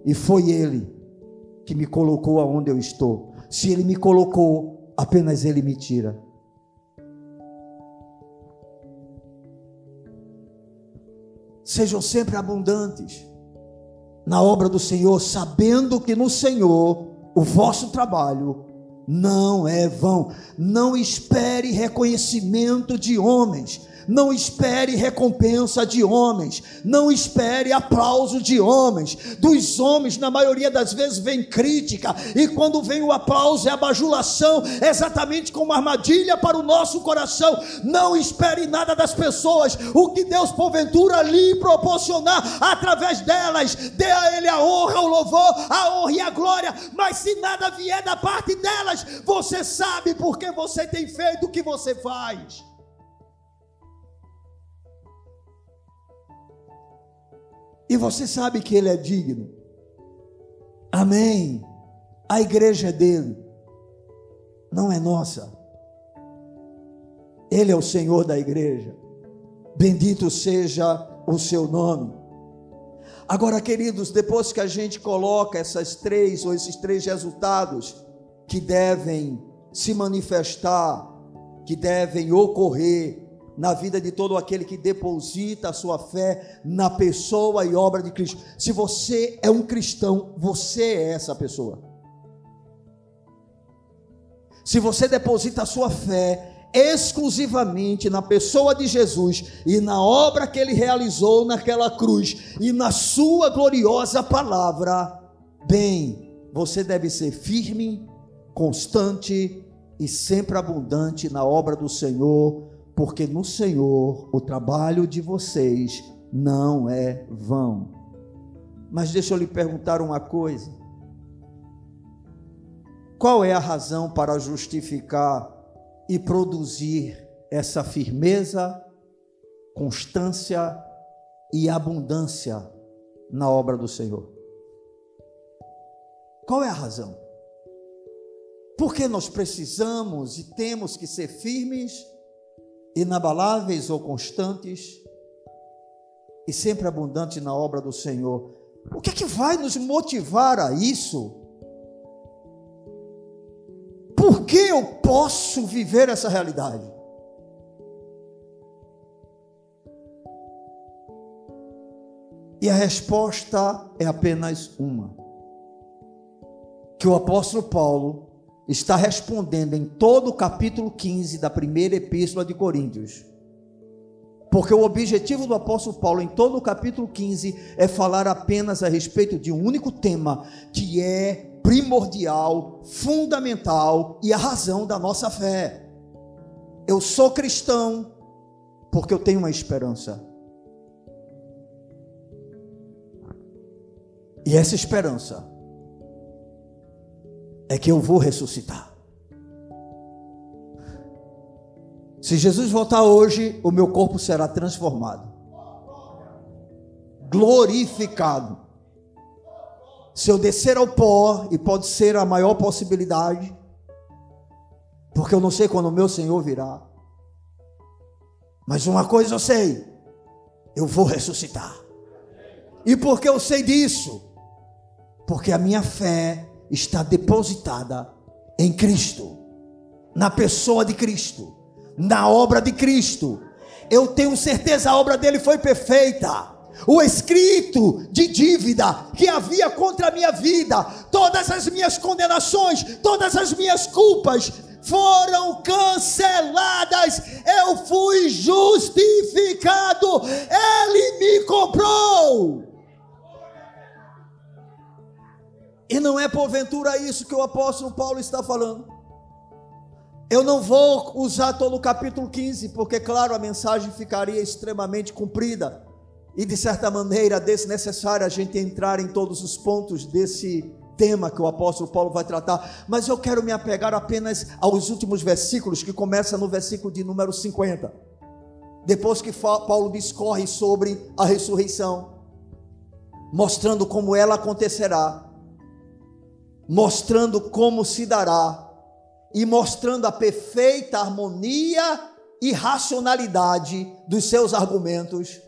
e foi ele que me colocou aonde eu estou. Se Ele me colocou, apenas Ele me tira. Sejam sempre abundantes na obra do Senhor, sabendo que no Senhor o vosso trabalho não é vão. Não espere reconhecimento de homens, Não espere recompensa de homens, não espere aplauso de homens. Dos homens, na maioria das vezes, vem crítica, e quando vem o aplauso é a bajulação, exatamente como armadilha para o nosso coração. Não espere nada das pessoas, o que Deus porventura lhe proporcionar através delas, dê a Ele a honra, o louvor, a honra e a glória. Mas se nada vier da parte delas, você sabe porque você tem feito o que você faz. E você sabe que Ele é digno. Amém. A igreja é dele, não é nossa. Ele é o Senhor da igreja. Bendito seja o seu nome. Agora, queridos, depois que a gente coloca essas três ou esses três resultados que devem se manifestar, que devem ocorrer na vida de todo aquele que deposita a sua fé na pessoa e obra de Cristo. Se você é um cristão, você é essa pessoa. Se você deposita a sua fé exclusivamente na pessoa de Jesus e na obra que ele realizou naquela cruz e na sua gloriosa palavra, bem, você deve ser firme, constante e sempre abundante na obra do Senhor, porque no Senhor o trabalho de vocês não é vão. Mas deixa eu lhe perguntar uma coisa. Qual é a razão para justificar e produzir essa firmeza, constância e abundância na obra do Senhor? Qual é a razão? Porque nós precisamos e temos que ser firmes, inabaláveis ou constantes e sempre abundantes na obra do Senhor. O que é que vai nos motivar a isso? Por que eu posso viver essa realidade? E a resposta é apenas uma: que o apóstolo Paulo está respondendo em todo o capítulo 15 da primeira epístola de Coríntios. Porque o objetivo do apóstolo Paulo em todo o capítulo 15 é falar apenas a respeito de um único tema, que é primordial, fundamental e a razão da nossa fé. Eu sou cristão porque eu tenho uma esperança. E essa esperança é que eu vou ressuscitar. Se Jesus voltar hoje, o meu corpo será transformado, glorificado. Se eu descer ao pó, e pode ser a maior possibilidade, porque eu não sei quando o meu Senhor virá, mas uma coisa eu sei: eu vou ressuscitar. E por que eu sei disso? Porque a minha fé está depositada em Cristo, na pessoa de Cristo, na obra de Cristo. Eu tenho certeza a obra dele foi perfeita. O escrito de dívida que havia contra a minha vida, todas as minhas condenações, todas as minhas culpas foram canceladas. Eu fui justificado. Ele me comprou. E não é porventura isso que o apóstolo Paulo está falando. Eu não vou usar todo o capítulo 15, porque, claro, a mensagem ficaria extremamente comprida. E, de certa maneira, desnecessário a gente entrar em todos os pontos desse tema que o apóstolo Paulo vai tratar. Mas eu quero me apegar apenas aos últimos versículos, que começa no versículo de número 50. Depois que Paulo discorre sobre a ressurreição, mostrando como ela acontecerá mostrando como se dará e mostrando a perfeita harmonia e racionalidade dos seus argumentos,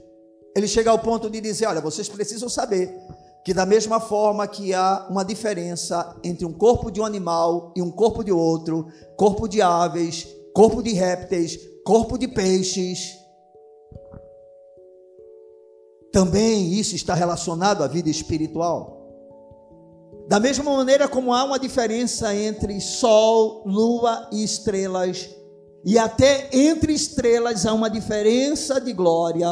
ele chega ao ponto de dizer: Olha, vocês precisam saber que, da mesma forma que há uma diferença entre um corpo de um animal e um corpo de outro, corpo de aves, corpo de répteis, corpo de peixes, também isso está relacionado à vida espiritual. Da mesma maneira como há uma diferença entre sol, lua e estrelas, E até entre estrelas há uma diferença de glória.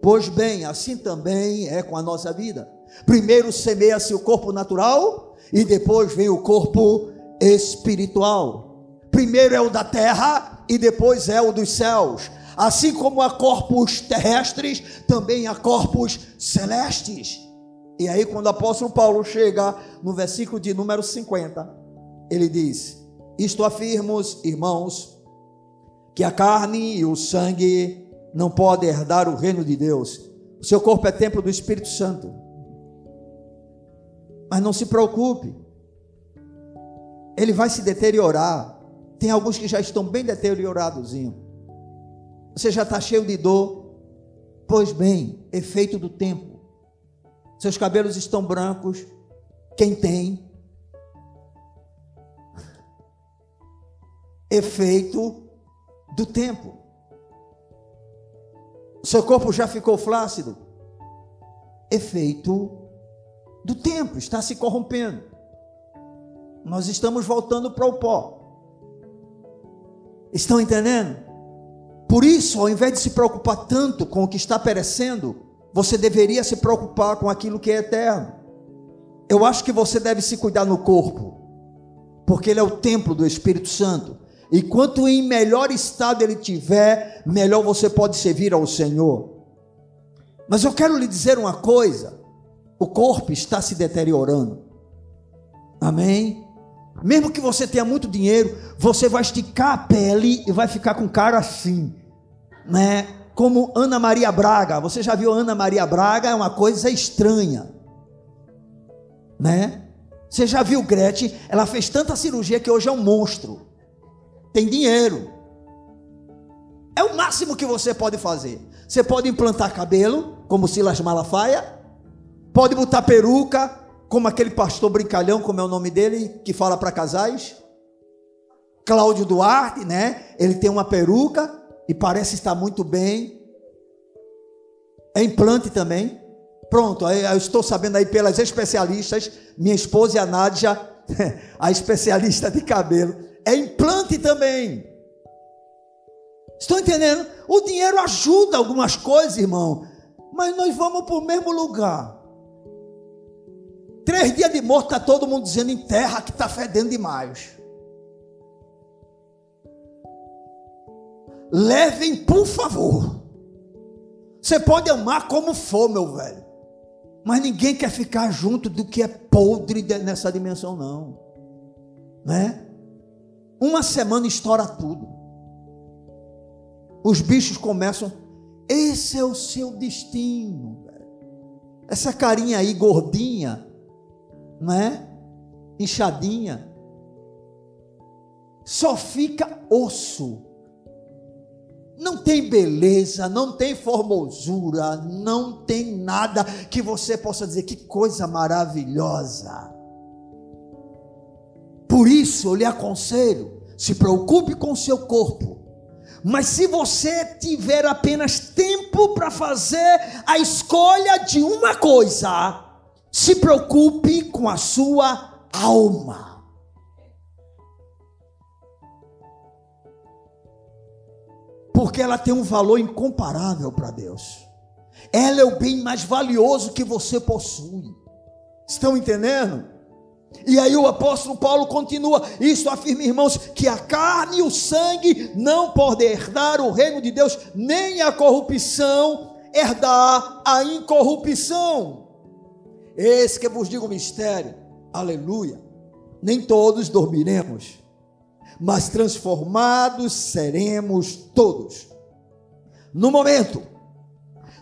Pois bem, assim também é com a nossa vida. Primeiro semeia-se o corpo natural e depois vem o corpo espiritual. Primeiro é o da terra e depois é o dos céus. Assim como há corpos terrestres, também há corpos celestes. E aí, quando o apóstolo Paulo chega no versículo de número 50, ele diz: Isto afirmos, irmãos, que a carne e o sangue não podem herdar o reino de Deus. O seu corpo é templo do Espírito Santo. Mas não se preocupe, ele vai se deteriorar. Tem alguns que já estão bem deteriorados. Você já está cheio de dor. Pois bem, efeito do tempo. Seus cabelos estão brancos. Quem tem? Efeito do tempo. Seu corpo já ficou flácido. Efeito do tempo, está se corrompendo. Nós estamos voltando para o pó. Estão entendendo? Por isso, ao invés de se preocupar tanto com o que está perecendo, você deveria se preocupar com aquilo que é eterno. Eu acho que você deve se cuidar no corpo, porque ele é o templo do Espírito Santo. E quanto em melhor estado ele tiver, melhor você pode servir ao Senhor. Mas eu quero lhe dizer uma coisa: o corpo está se deteriorando. Amém? Mesmo que você tenha muito dinheiro, você vai esticar a pele e vai ficar com cara assim, né? Como Ana Maria Braga. Você já viu Ana Maria Braga? É uma coisa estranha, né? Você já viu Gretchen? Ela fez tanta cirurgia que hoje é um monstro. Tem dinheiro. É o máximo que você pode fazer. Você pode implantar cabelo, como Silas Malafaia. Pode botar peruca, como aquele pastor brincalhão, como é o nome dele, que fala para casais. Cláudio Duarte, né? Ele tem uma peruca e parece estar muito bem. É implante também. Pronto, eu estou sabendo aí pelas especialistas, minha esposa e a Nádia, a especialista de cabelo, é implante também. Estão entendendo? O dinheiro ajuda algumas coisas, irmão, mas nós vamos para o mesmo lugar. Três dias de morto, está todo mundo dizendo em terra que está fedendo demais. Levem, por favor. Você pode amar como for, meu velho. Mas ninguém quer ficar junto do que é podre nessa dimensão, não. Né? Uma semana estoura tudo. Os bichos começam. Esse é o seu destino. Essa carinha aí gordinha, né? Inchadinha. Só fica osso não tem beleza, não tem formosura, não tem nada que você possa dizer que coisa maravilhosa. Por isso eu lhe aconselho, se preocupe com seu corpo. Mas se você tiver apenas tempo para fazer a escolha de uma coisa, se preocupe com a sua alma. Porque ela tem um valor incomparável para Deus. Ela é o bem mais valioso que você possui. Estão entendendo? E aí o apóstolo Paulo continua: Isso afirma, irmãos, que a carne e o sangue não podem herdar o reino de Deus, nem a corrupção herdar a incorrupção. Esse que vos digo o mistério, aleluia. Nem todos dormiremos mas transformados seremos todos. No momento,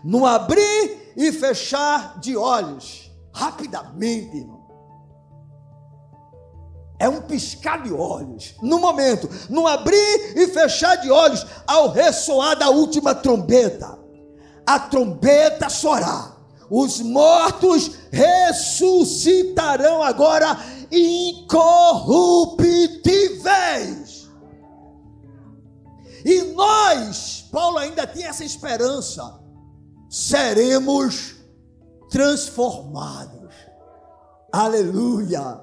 no abrir e fechar de olhos, rapidamente, irmão. É um piscar de olhos. No momento, no abrir e fechar de olhos, ao ressoar da última trombeta, a trombeta soará. Os mortos ressuscitarão agora incorruptíveis. E nós, Paulo ainda tinha essa esperança, seremos transformados. Aleluia.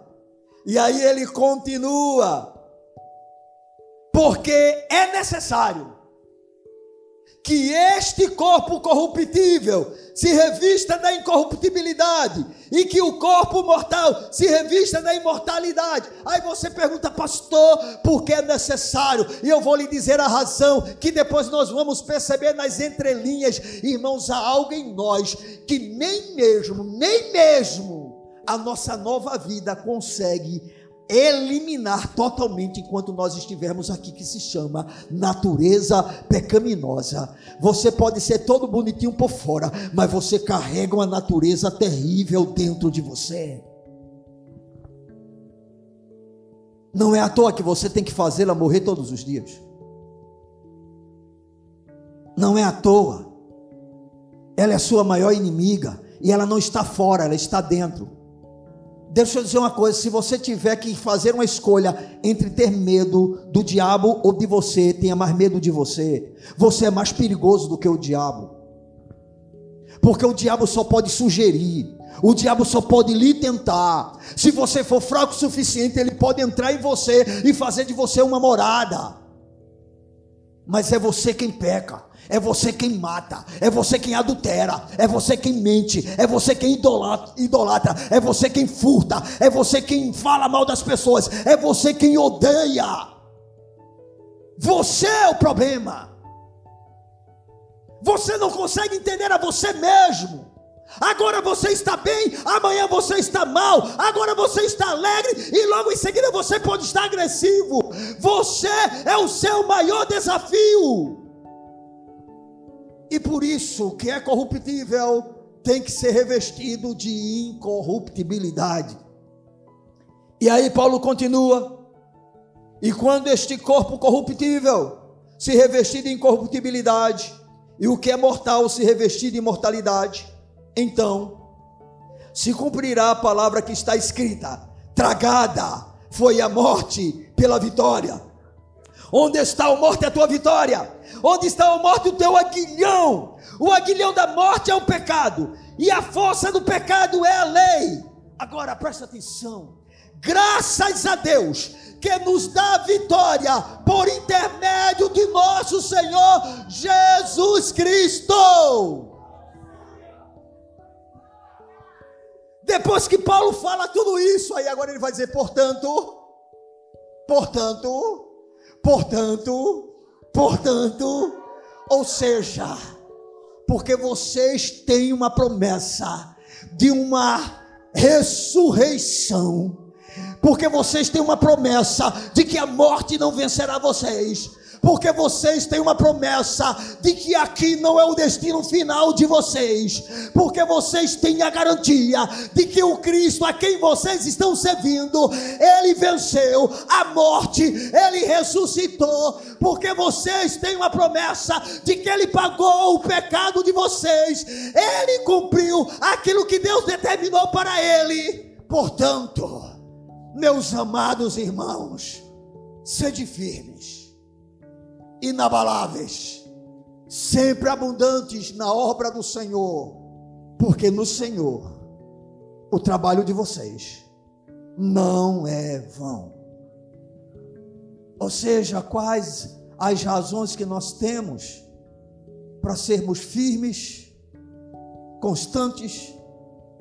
E aí ele continua. Porque é necessário que este corpo corruptível se revista da incorruptibilidade e que o corpo mortal se revista da imortalidade. Aí você pergunta, pastor, por que é necessário? E eu vou lhe dizer a razão que depois nós vamos perceber nas entrelinhas, irmãos, há algo em nós que nem mesmo, nem mesmo a nossa nova vida consegue eliminar totalmente enquanto nós estivermos aqui, que se chama natureza pecaminosa. Você pode ser todo bonitinho por fora, mas você carrega uma natureza terrível dentro de você. Não é à toa que você tem que fazê-la morrer todos os dias. Não é à toa. Ela é a sua maior inimiga e ela não está fora, ela está dentro. Deixa eu dizer uma coisa: se você tiver que fazer uma escolha entre ter medo do diabo ou de você, tenha mais medo de você. Você é mais perigoso do que o diabo. Porque o diabo só pode sugerir, o diabo só pode lhe tentar. Se você for fraco o suficiente, ele pode entrar em você e fazer de você uma morada. Mas é você quem peca. É você quem mata, é você quem adultera, é você quem mente, é você quem idolatra, é você quem furta, é você quem fala mal das pessoas, é você quem odeia. Você é o problema. Você não consegue entender a você mesmo. Agora você está bem, amanhã você está mal, agora você está alegre e logo em seguida você pode estar agressivo. Você é o seu maior desafio. E por isso, que é corruptível tem que ser revestido de incorruptibilidade. E aí Paulo continua: e quando este corpo corruptível se revestir de incorruptibilidade, e o que é mortal se revestir de imortalidade, então se cumprirá a palavra que está escrita: tragada foi a morte pela vitória. Onde está a morte, a tua vitória? Onde está a morte, o teu aguilhão? O aguilhão da morte é o pecado, e a força do pecado é a lei. Agora presta atenção. Graças a Deus que nos dá vitória por intermédio de nosso Senhor Jesus Cristo. Depois que Paulo fala tudo isso, aí agora ele vai dizer, portanto, portanto, portanto, Portanto, ou seja, porque vocês têm uma promessa de uma ressurreição, porque vocês têm uma promessa de que a morte não vencerá vocês porque vocês têm uma promessa de que aqui não é o destino final de vocês, porque vocês têm a garantia de que o Cristo a quem vocês estão servindo, ele venceu a morte, ele ressuscitou, porque vocês têm uma promessa de que ele pagou o pecado de vocês, ele cumpriu aquilo que Deus determinou para ele. Portanto, meus amados irmãos, sede firmes inabaláveis, sempre abundantes na obra do Senhor, porque no Senhor o trabalho de vocês não é vão. Ou seja, quais as razões que nós temos para sermos firmes, constantes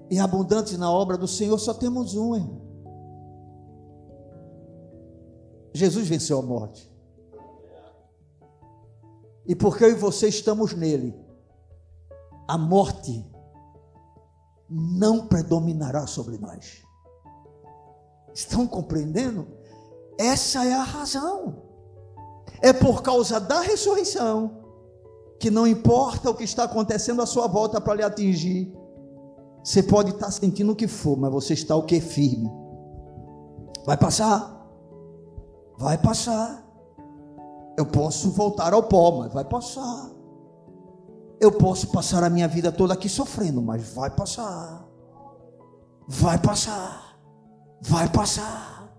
e abundantes na obra do Senhor? Só temos um, irmão. Jesus venceu a morte. E porque eu e você estamos nele, a morte não predominará sobre nós. Estão compreendendo? Essa é a razão. É por causa da ressurreição que não importa o que está acontecendo à sua volta para lhe atingir. Você pode estar sentindo o que for, mas você está o que firme. Vai passar. Vai passar. Eu posso voltar ao pó, mas vai passar. Eu posso passar a minha vida toda aqui sofrendo, mas vai passar. Vai passar. Vai passar.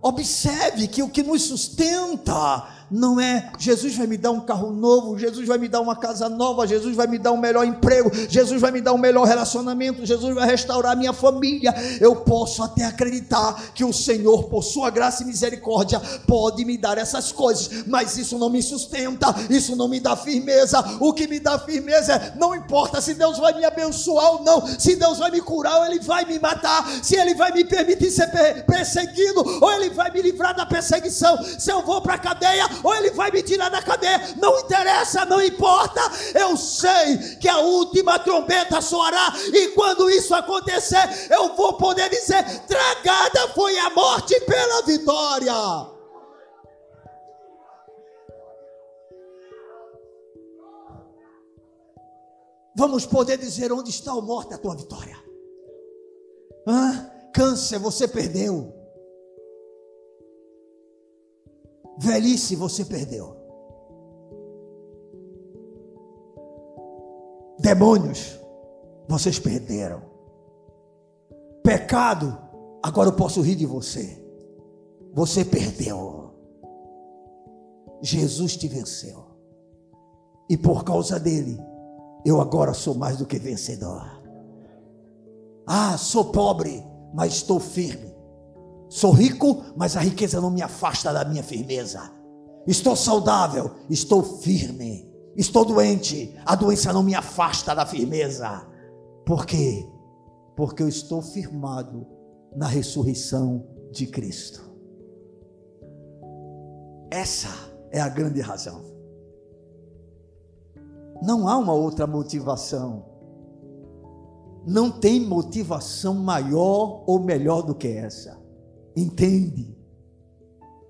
Observe que o que nos sustenta não é Jesus vai me dar um carro novo, Jesus vai me dar uma casa nova, Jesus vai me dar um melhor emprego, Jesus vai me dar um melhor relacionamento, Jesus vai restaurar minha família. Eu posso até acreditar que o Senhor, por sua graça e misericórdia, pode me dar essas coisas, mas isso não me sustenta, isso não me dá firmeza. O que me dá firmeza é: não importa se Deus vai me abençoar ou não, se Deus vai me curar ou Ele vai me matar, se Ele vai me permitir ser perseguido ou Ele vai me livrar da perseguição, se eu vou para a cadeia ou Ele vai me tirar da cadeia, não interessa, não importa. Eu sei que a última trombeta soará, e quando isso acontecer, eu vou poder dizer: tragada foi a morte pela vitória. Vamos poder dizer onde está o morte a tua vitória. Hã? Câncer, você perdeu. Velhice, você perdeu. Demônios, vocês perderam. Pecado, agora eu posso rir de você. Você perdeu. Jesus te venceu. E por causa dele, eu agora sou mais do que vencedor. Ah, sou pobre, mas estou firme. Sou rico, mas a riqueza não me afasta da minha firmeza. Estou saudável, estou firme. Estou doente, a doença não me afasta da firmeza. Por quê? Porque eu estou firmado na ressurreição de Cristo. Essa é a grande razão. Não há uma outra motivação. Não tem motivação maior ou melhor do que essa. Entende?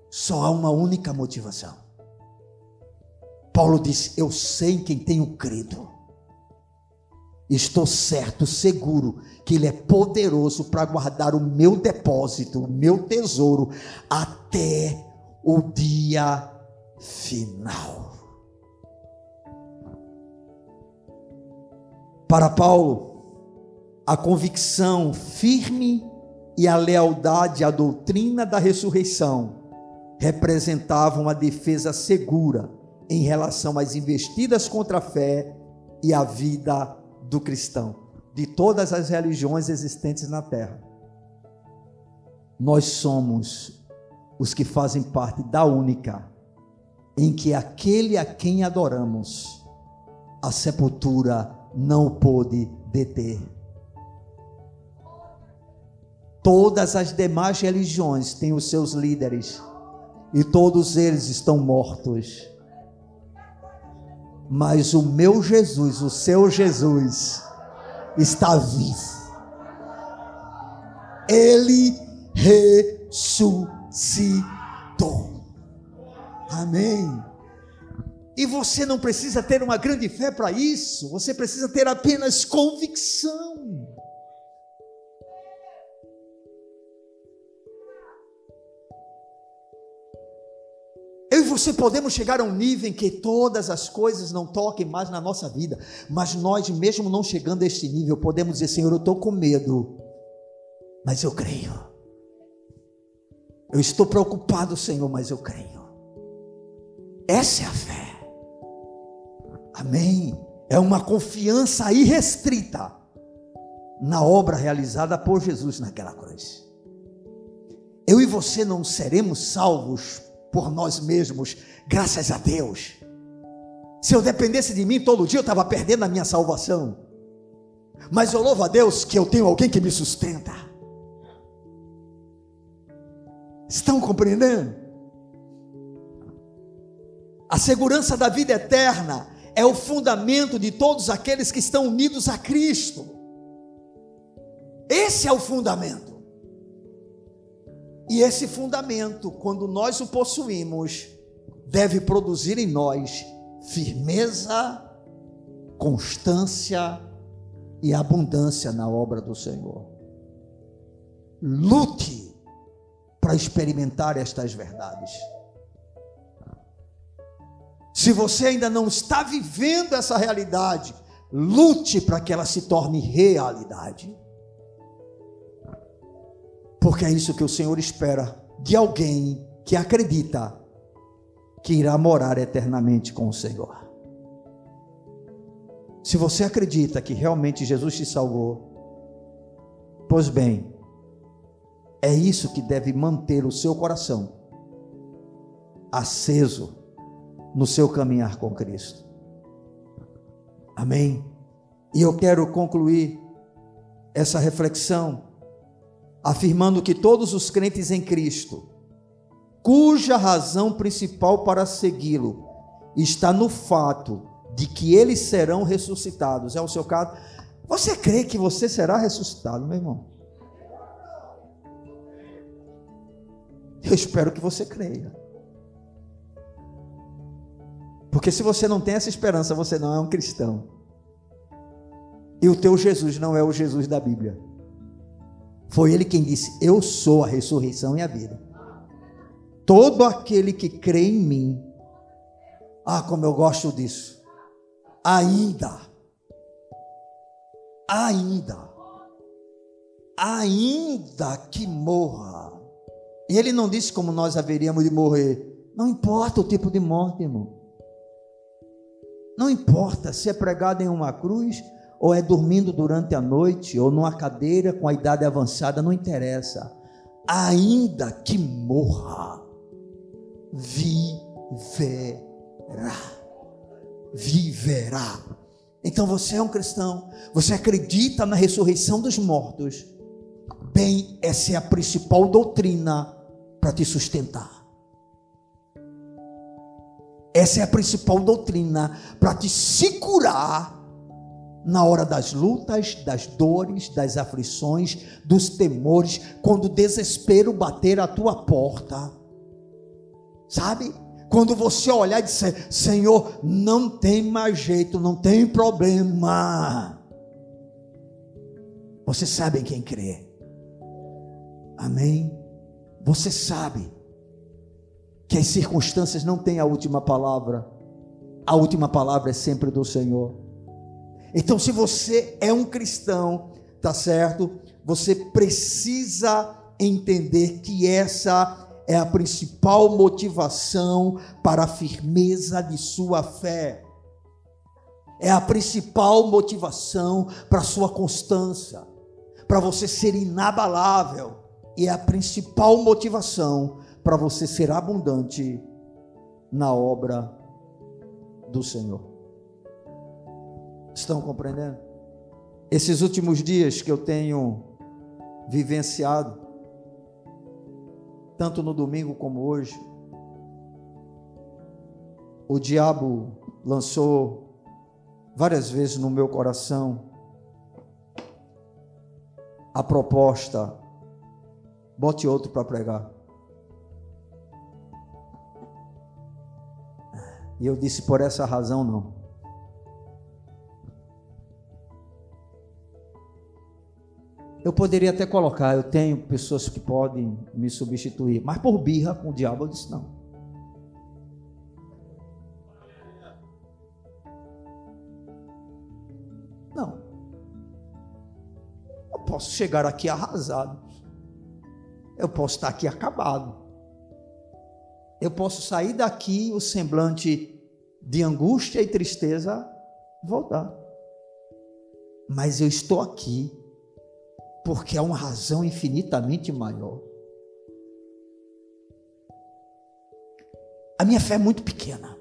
Só há uma única motivação. Paulo diz: Eu sei em quem tenho crido. Estou certo, seguro, que Ele é poderoso para guardar o meu depósito, o meu tesouro, até o dia final. Para Paulo, a convicção firme e a lealdade à doutrina da ressurreição representavam uma defesa segura em relação às investidas contra a fé e a vida do cristão, de todas as religiões existentes na terra. Nós somos os que fazem parte da única, em que aquele a quem adoramos, a sepultura não pôde deter. Todas as demais religiões têm os seus líderes e todos eles estão mortos. Mas o meu Jesus, o seu Jesus, está vivo. Ele ressuscitou. Amém. E você não precisa ter uma grande fé para isso, você precisa ter apenas convicção. Você podemos chegar a um nível em que todas as coisas não toquem mais na nossa vida, mas nós, mesmo não chegando a este nível, podemos dizer: Senhor, eu estou com medo, mas eu creio. Eu estou preocupado, Senhor, mas eu creio. Essa é a fé. Amém. É uma confiança irrestrita na obra realizada por Jesus naquela cruz. Eu e você não seremos salvos por nós mesmos, graças a Deus. Se eu dependesse de mim todo dia, eu estava perdendo a minha salvação. Mas eu louvo a Deus que eu tenho alguém que me sustenta. Estão compreendendo? A segurança da vida eterna é o fundamento de todos aqueles que estão unidos a Cristo. Esse é o fundamento. E esse fundamento, quando nós o possuímos, deve produzir em nós firmeza, constância e abundância na obra do Senhor. Lute para experimentar estas verdades. Se você ainda não está vivendo essa realidade, lute para que ela se torne realidade. Porque é isso que o Senhor espera de alguém que acredita que irá morar eternamente com o Senhor. Se você acredita que realmente Jesus te salvou, pois bem, é isso que deve manter o seu coração aceso no seu caminhar com Cristo. Amém? E eu quero concluir essa reflexão afirmando que todos os crentes em Cristo, cuja razão principal para segui-lo está no fato de que eles serão ressuscitados, é o seu caso. Você crê que você será ressuscitado, meu irmão? Eu espero que você creia. Porque se você não tem essa esperança, você não é um cristão. E o teu Jesus não é o Jesus da Bíblia. Foi ele quem disse: Eu sou a ressurreição e a vida. Todo aquele que crê em mim, ah, como eu gosto disso, ainda, ainda, ainda que morra. E ele não disse como nós haveríamos de morrer. Não importa o tipo de morte, irmão. Não importa se é pregado em uma cruz ou é dormindo durante a noite ou numa cadeira com a idade avançada, não interessa. Ainda que morra, viverá. Viverá. Então você é um cristão, você acredita na ressurreição dos mortos. Bem, essa é a principal doutrina para te sustentar. Essa é a principal doutrina para te segurar na hora das lutas, das dores, das aflições, dos temores, quando o desespero bater a tua porta. Sabe? Quando você olhar e dizer: Senhor, não tem mais jeito, não tem problema. Você sabe em quem crê. Amém? Você sabe que as circunstâncias não têm a última palavra. A última palavra é sempre do Senhor. Então, se você é um cristão, tá certo? Você precisa entender que essa é a principal motivação para a firmeza de sua fé. É a principal motivação para sua constância, para você ser inabalável. E é a principal motivação para você ser abundante na obra do Senhor. Estão compreendendo? Esses últimos dias que eu tenho vivenciado, tanto no domingo como hoje, o diabo lançou várias vezes no meu coração a proposta: bote outro para pregar. E eu disse: por essa razão, não. Eu poderia até colocar, eu tenho pessoas que podem me substituir, mas por birra com o diabo eu disse não. Não. Eu posso chegar aqui arrasado. Eu posso estar aqui acabado. Eu posso sair daqui o semblante de angústia e tristeza voltar. Mas eu estou aqui porque há uma razão infinitamente maior. A minha fé é muito pequena.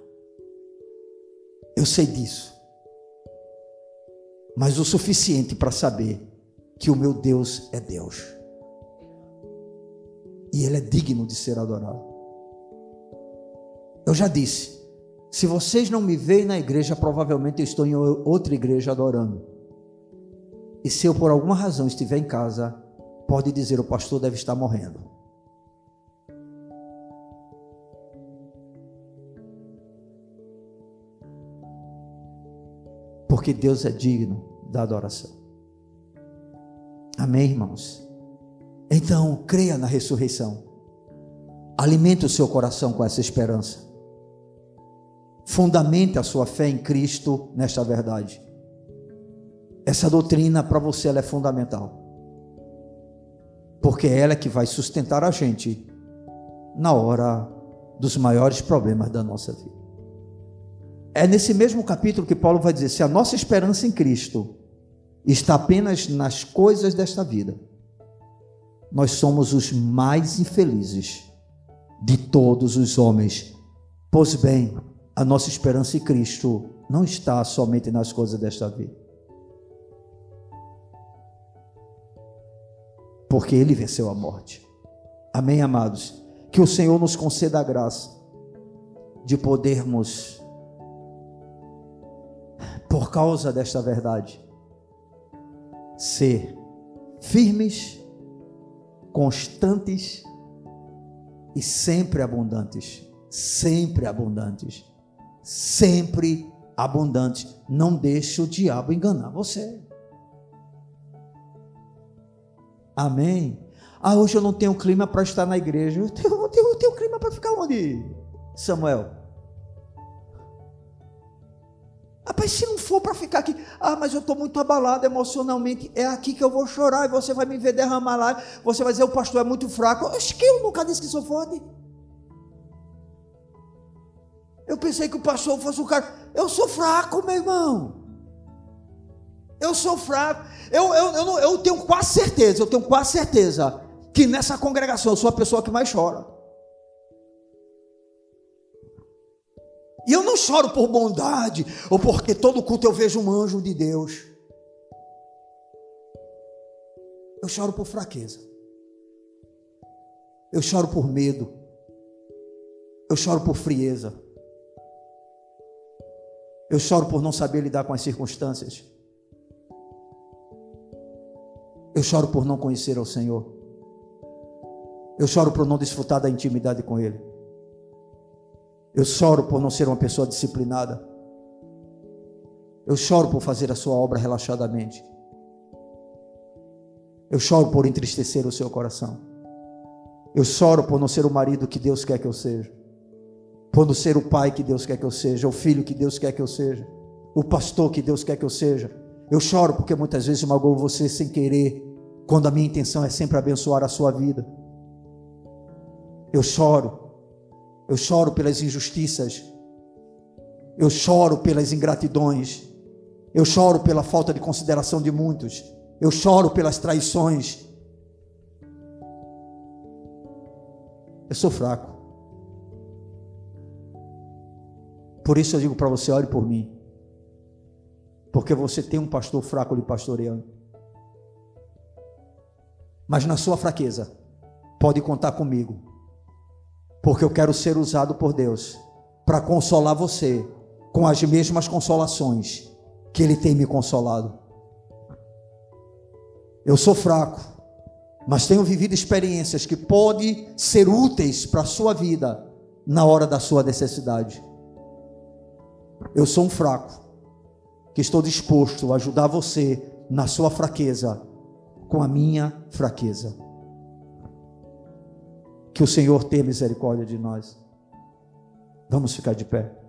Eu sei disso. Mas o suficiente para saber que o meu Deus é Deus. E Ele é digno de ser adorado. Eu já disse, se vocês não me veem na igreja, provavelmente eu estou em outra igreja adorando. E se eu por alguma razão estiver em casa, pode dizer o pastor deve estar morrendo. Porque Deus é digno da adoração. Amém, irmãos? Então, creia na ressurreição. Alimente o seu coração com essa esperança. Fundamente a sua fé em Cristo nesta verdade. Essa doutrina para você é fundamental. Porque é ela que vai sustentar a gente na hora dos maiores problemas da nossa vida. É nesse mesmo capítulo que Paulo vai dizer: se a nossa esperança em Cristo está apenas nas coisas desta vida, nós somos os mais infelizes de todos os homens. Pois bem, a nossa esperança em Cristo não está somente nas coisas desta vida. Porque Ele venceu a morte. Amém, amados? Que o Senhor nos conceda a graça de podermos, por causa desta verdade, ser firmes, constantes e sempre abundantes. Sempre abundantes. Sempre abundantes. Não deixe o diabo enganar você. Amém. Ah, hoje eu não tenho clima para estar na igreja. Eu tenho, eu tenho, eu tenho clima para ficar onde, Samuel? Rapaz, se não for para ficar aqui, ah, mas eu estou muito abalado emocionalmente, é aqui que eu vou chorar e você vai me ver derramar lá, você vai dizer, o pastor é muito fraco. Acho que eu nunca disse que sou forte. Eu pensei que o pastor fosse um cara, eu sou fraco, meu irmão. Eu sou fraco. Eu, eu, eu, eu tenho quase certeza, eu tenho quase certeza que nessa congregação eu sou a pessoa que mais chora. E eu não choro por bondade, ou porque todo culto eu vejo um anjo de Deus. Eu choro por fraqueza. Eu choro por medo. Eu choro por frieza. Eu choro por não saber lidar com as circunstâncias. Eu choro por não conhecer ao Senhor. Eu choro por não desfrutar da intimidade com Ele. Eu choro por não ser uma pessoa disciplinada. Eu choro por fazer a sua obra relaxadamente. Eu choro por entristecer o seu coração. Eu choro por não ser o marido que Deus quer que eu seja. Por não ser o pai que Deus quer que eu seja, o filho que Deus quer que eu seja, o pastor que Deus quer que eu seja eu choro porque muitas vezes magoo você sem querer, quando a minha intenção é sempre abençoar a sua vida. Eu choro. Eu choro pelas injustiças. Eu choro pelas ingratidões. Eu choro pela falta de consideração de muitos. Eu choro pelas traições. Eu sou fraco. Por isso eu digo para você: ore por mim. Porque você tem um pastor fraco lhe pastoreando. Mas na sua fraqueza, pode contar comigo. Porque eu quero ser usado por Deus para consolar você com as mesmas consolações que Ele tem me consolado. Eu sou fraco, mas tenho vivido experiências que podem ser úteis para a sua vida na hora da sua necessidade. Eu sou um fraco, que estou disposto a ajudar você na sua fraqueza com a minha fraqueza. Que o Senhor tenha misericórdia de nós. Vamos ficar de pé.